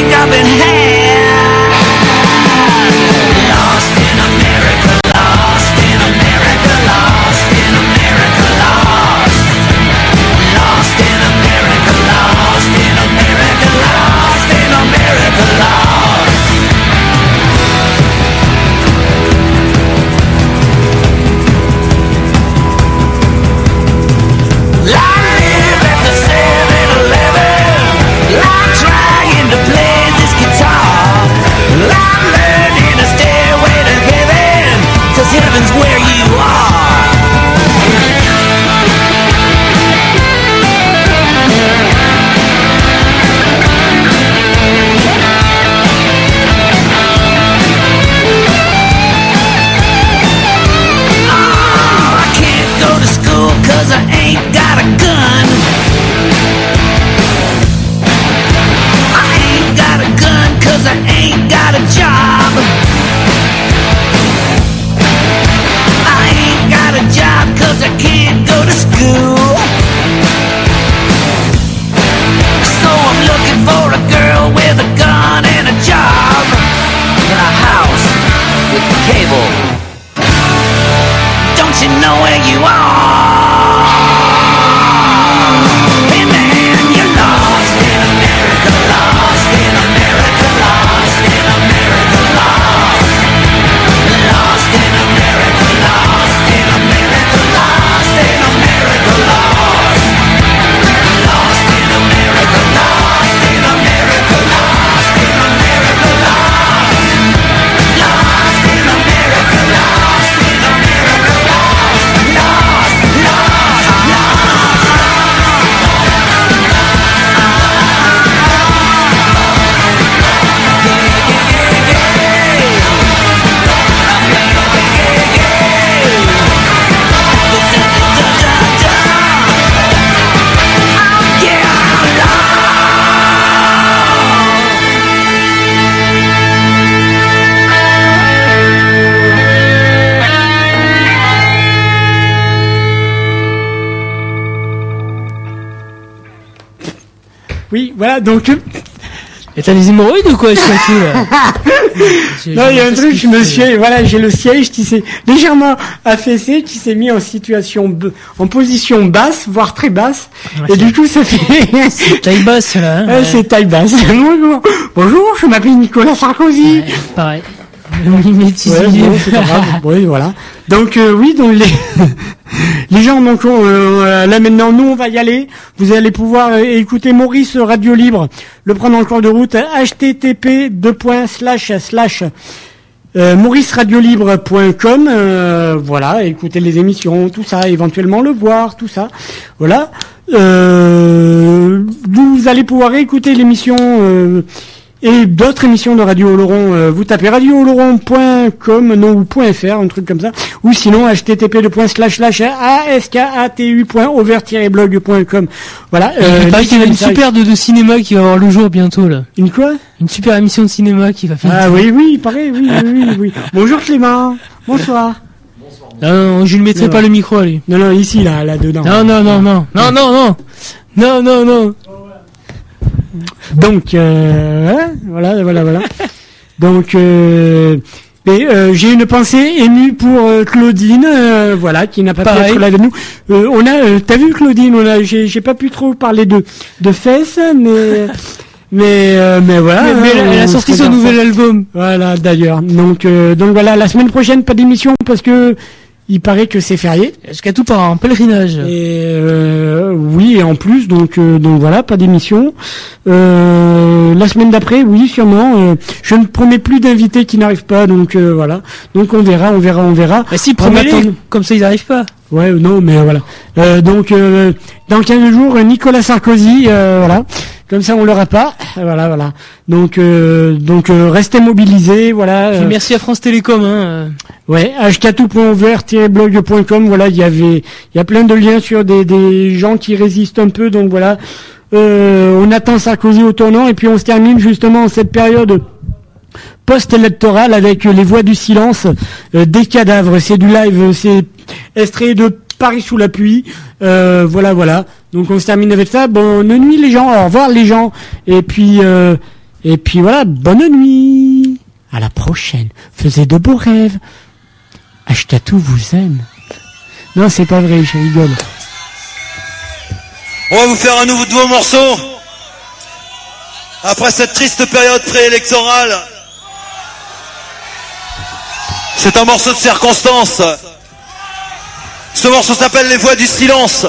think I've been hanging voilà, donc... Et t'as des hémorroïdes ou quoi, tout, là Non, il y a un truc, je me suis, voilà, j'ai le siège qui s'est légèrement affaissé, qui s'est mis en situation, b- en position basse, voire très basse, et du coup, ça fait... taille basse, là, hein, Ouais, c'est taille basse. Bonjour, bonjour, je m'appelle Nicolas Sarkozy. Pareil. Mimétisé. Ouais, bon, c'est pas grave. Oui, voilà. Donc euh, oui, donc les les gens donc euh, là maintenant nous on va y aller. Vous allez pouvoir euh, écouter Maurice Radio Libre, le prendre en cours de route http deux points slash slash euh, mauriceradiolibre.com euh, voilà, écouter les émissions, tout ça, éventuellement le voir, tout ça. Voilà. Euh, vous allez pouvoir écouter l'émission euh, et d'autres émissions de Radio Oloron. euh, vous tapez radiooloron.com, non, ou .fr, un truc comme ça. Ou sinon, http askatu.over-blog.com. Voilà. Il paraît qu'il y a une super de, de cinéma qui va voir le jour bientôt, là. Une quoi? Une super émission de cinéma qui va faire. Ah oui, oui, il paraît, oui, oui, oui, oui. Bonjour Clément. Bonsoir. Non, non, je ne mettrai Non. pas le micro lui. Non, non, ici, là, là, dedans. Non, non, non, non. Non, non, non. Non, non, non. Donc, euh, hein, voilà, voilà, voilà. Donc, euh, euh, j'ai une pensée émue pour euh, Claudine, euh, voilà, qui n'a pas pu être là avec nous. Euh, on a, t'as vu Claudine, on a, j'ai, pas pu trop parler de de fesses, mais mais euh, mais voilà. Mais- mais hein, elle a sorti son nouvel ça. album. Voilà, d'ailleurs. Donc euh, donc voilà, la semaine prochaine pas d'émission parce que il paraît que c'est férié. Jusqu'à tout part en pèlerinage. Et euh, oui, et en plus, donc euh, donc voilà, pas d'émission. Euh, la semaine d'après, oui, sûrement. euh, je ne promets plus d'invités qui n'arrivent pas, donc euh, voilà. Donc on verra, on verra, on verra. Mais si, promets-les. Comme ça, ils n'arrivent pas. Ouais, non, mais voilà. Euh, donc euh, dans 15 jours, Nicolas Sarkozy, euh, voilà. Comme ça, on l'aura pas. Voilà, voilà. Donc euh, donc euh, restez mobilisés, voilà. Puis euh, merci à France Télécom, hein. Ouais, hkatou.over-blog.com, voilà, il y avait, il y a plein de liens sur des, des gens qui résistent un peu, donc voilà. Euh, on attend Sarkozy au tournant, et puis on se termine justement en cette période post-électorale avec les voix du silence, euh, des cadavres, c'est du live, euh, c'est extrait de Paris sous la pluie, euh, voilà, voilà. Donc on se termine avec ça, bonne nuit les gens, au revoir les gens, et puis, euh, et puis voilà, bonne nuit, à la prochaine, faisez de beaux rêves. Ashkatou vous aime. Non, c'est pas vrai, je rigole. On va vous faire un nouveau, nouveau morceau. Après cette triste période préélectorale. C'est un morceau de circonstance. Ce morceau s'appelle Les Voix du Silence.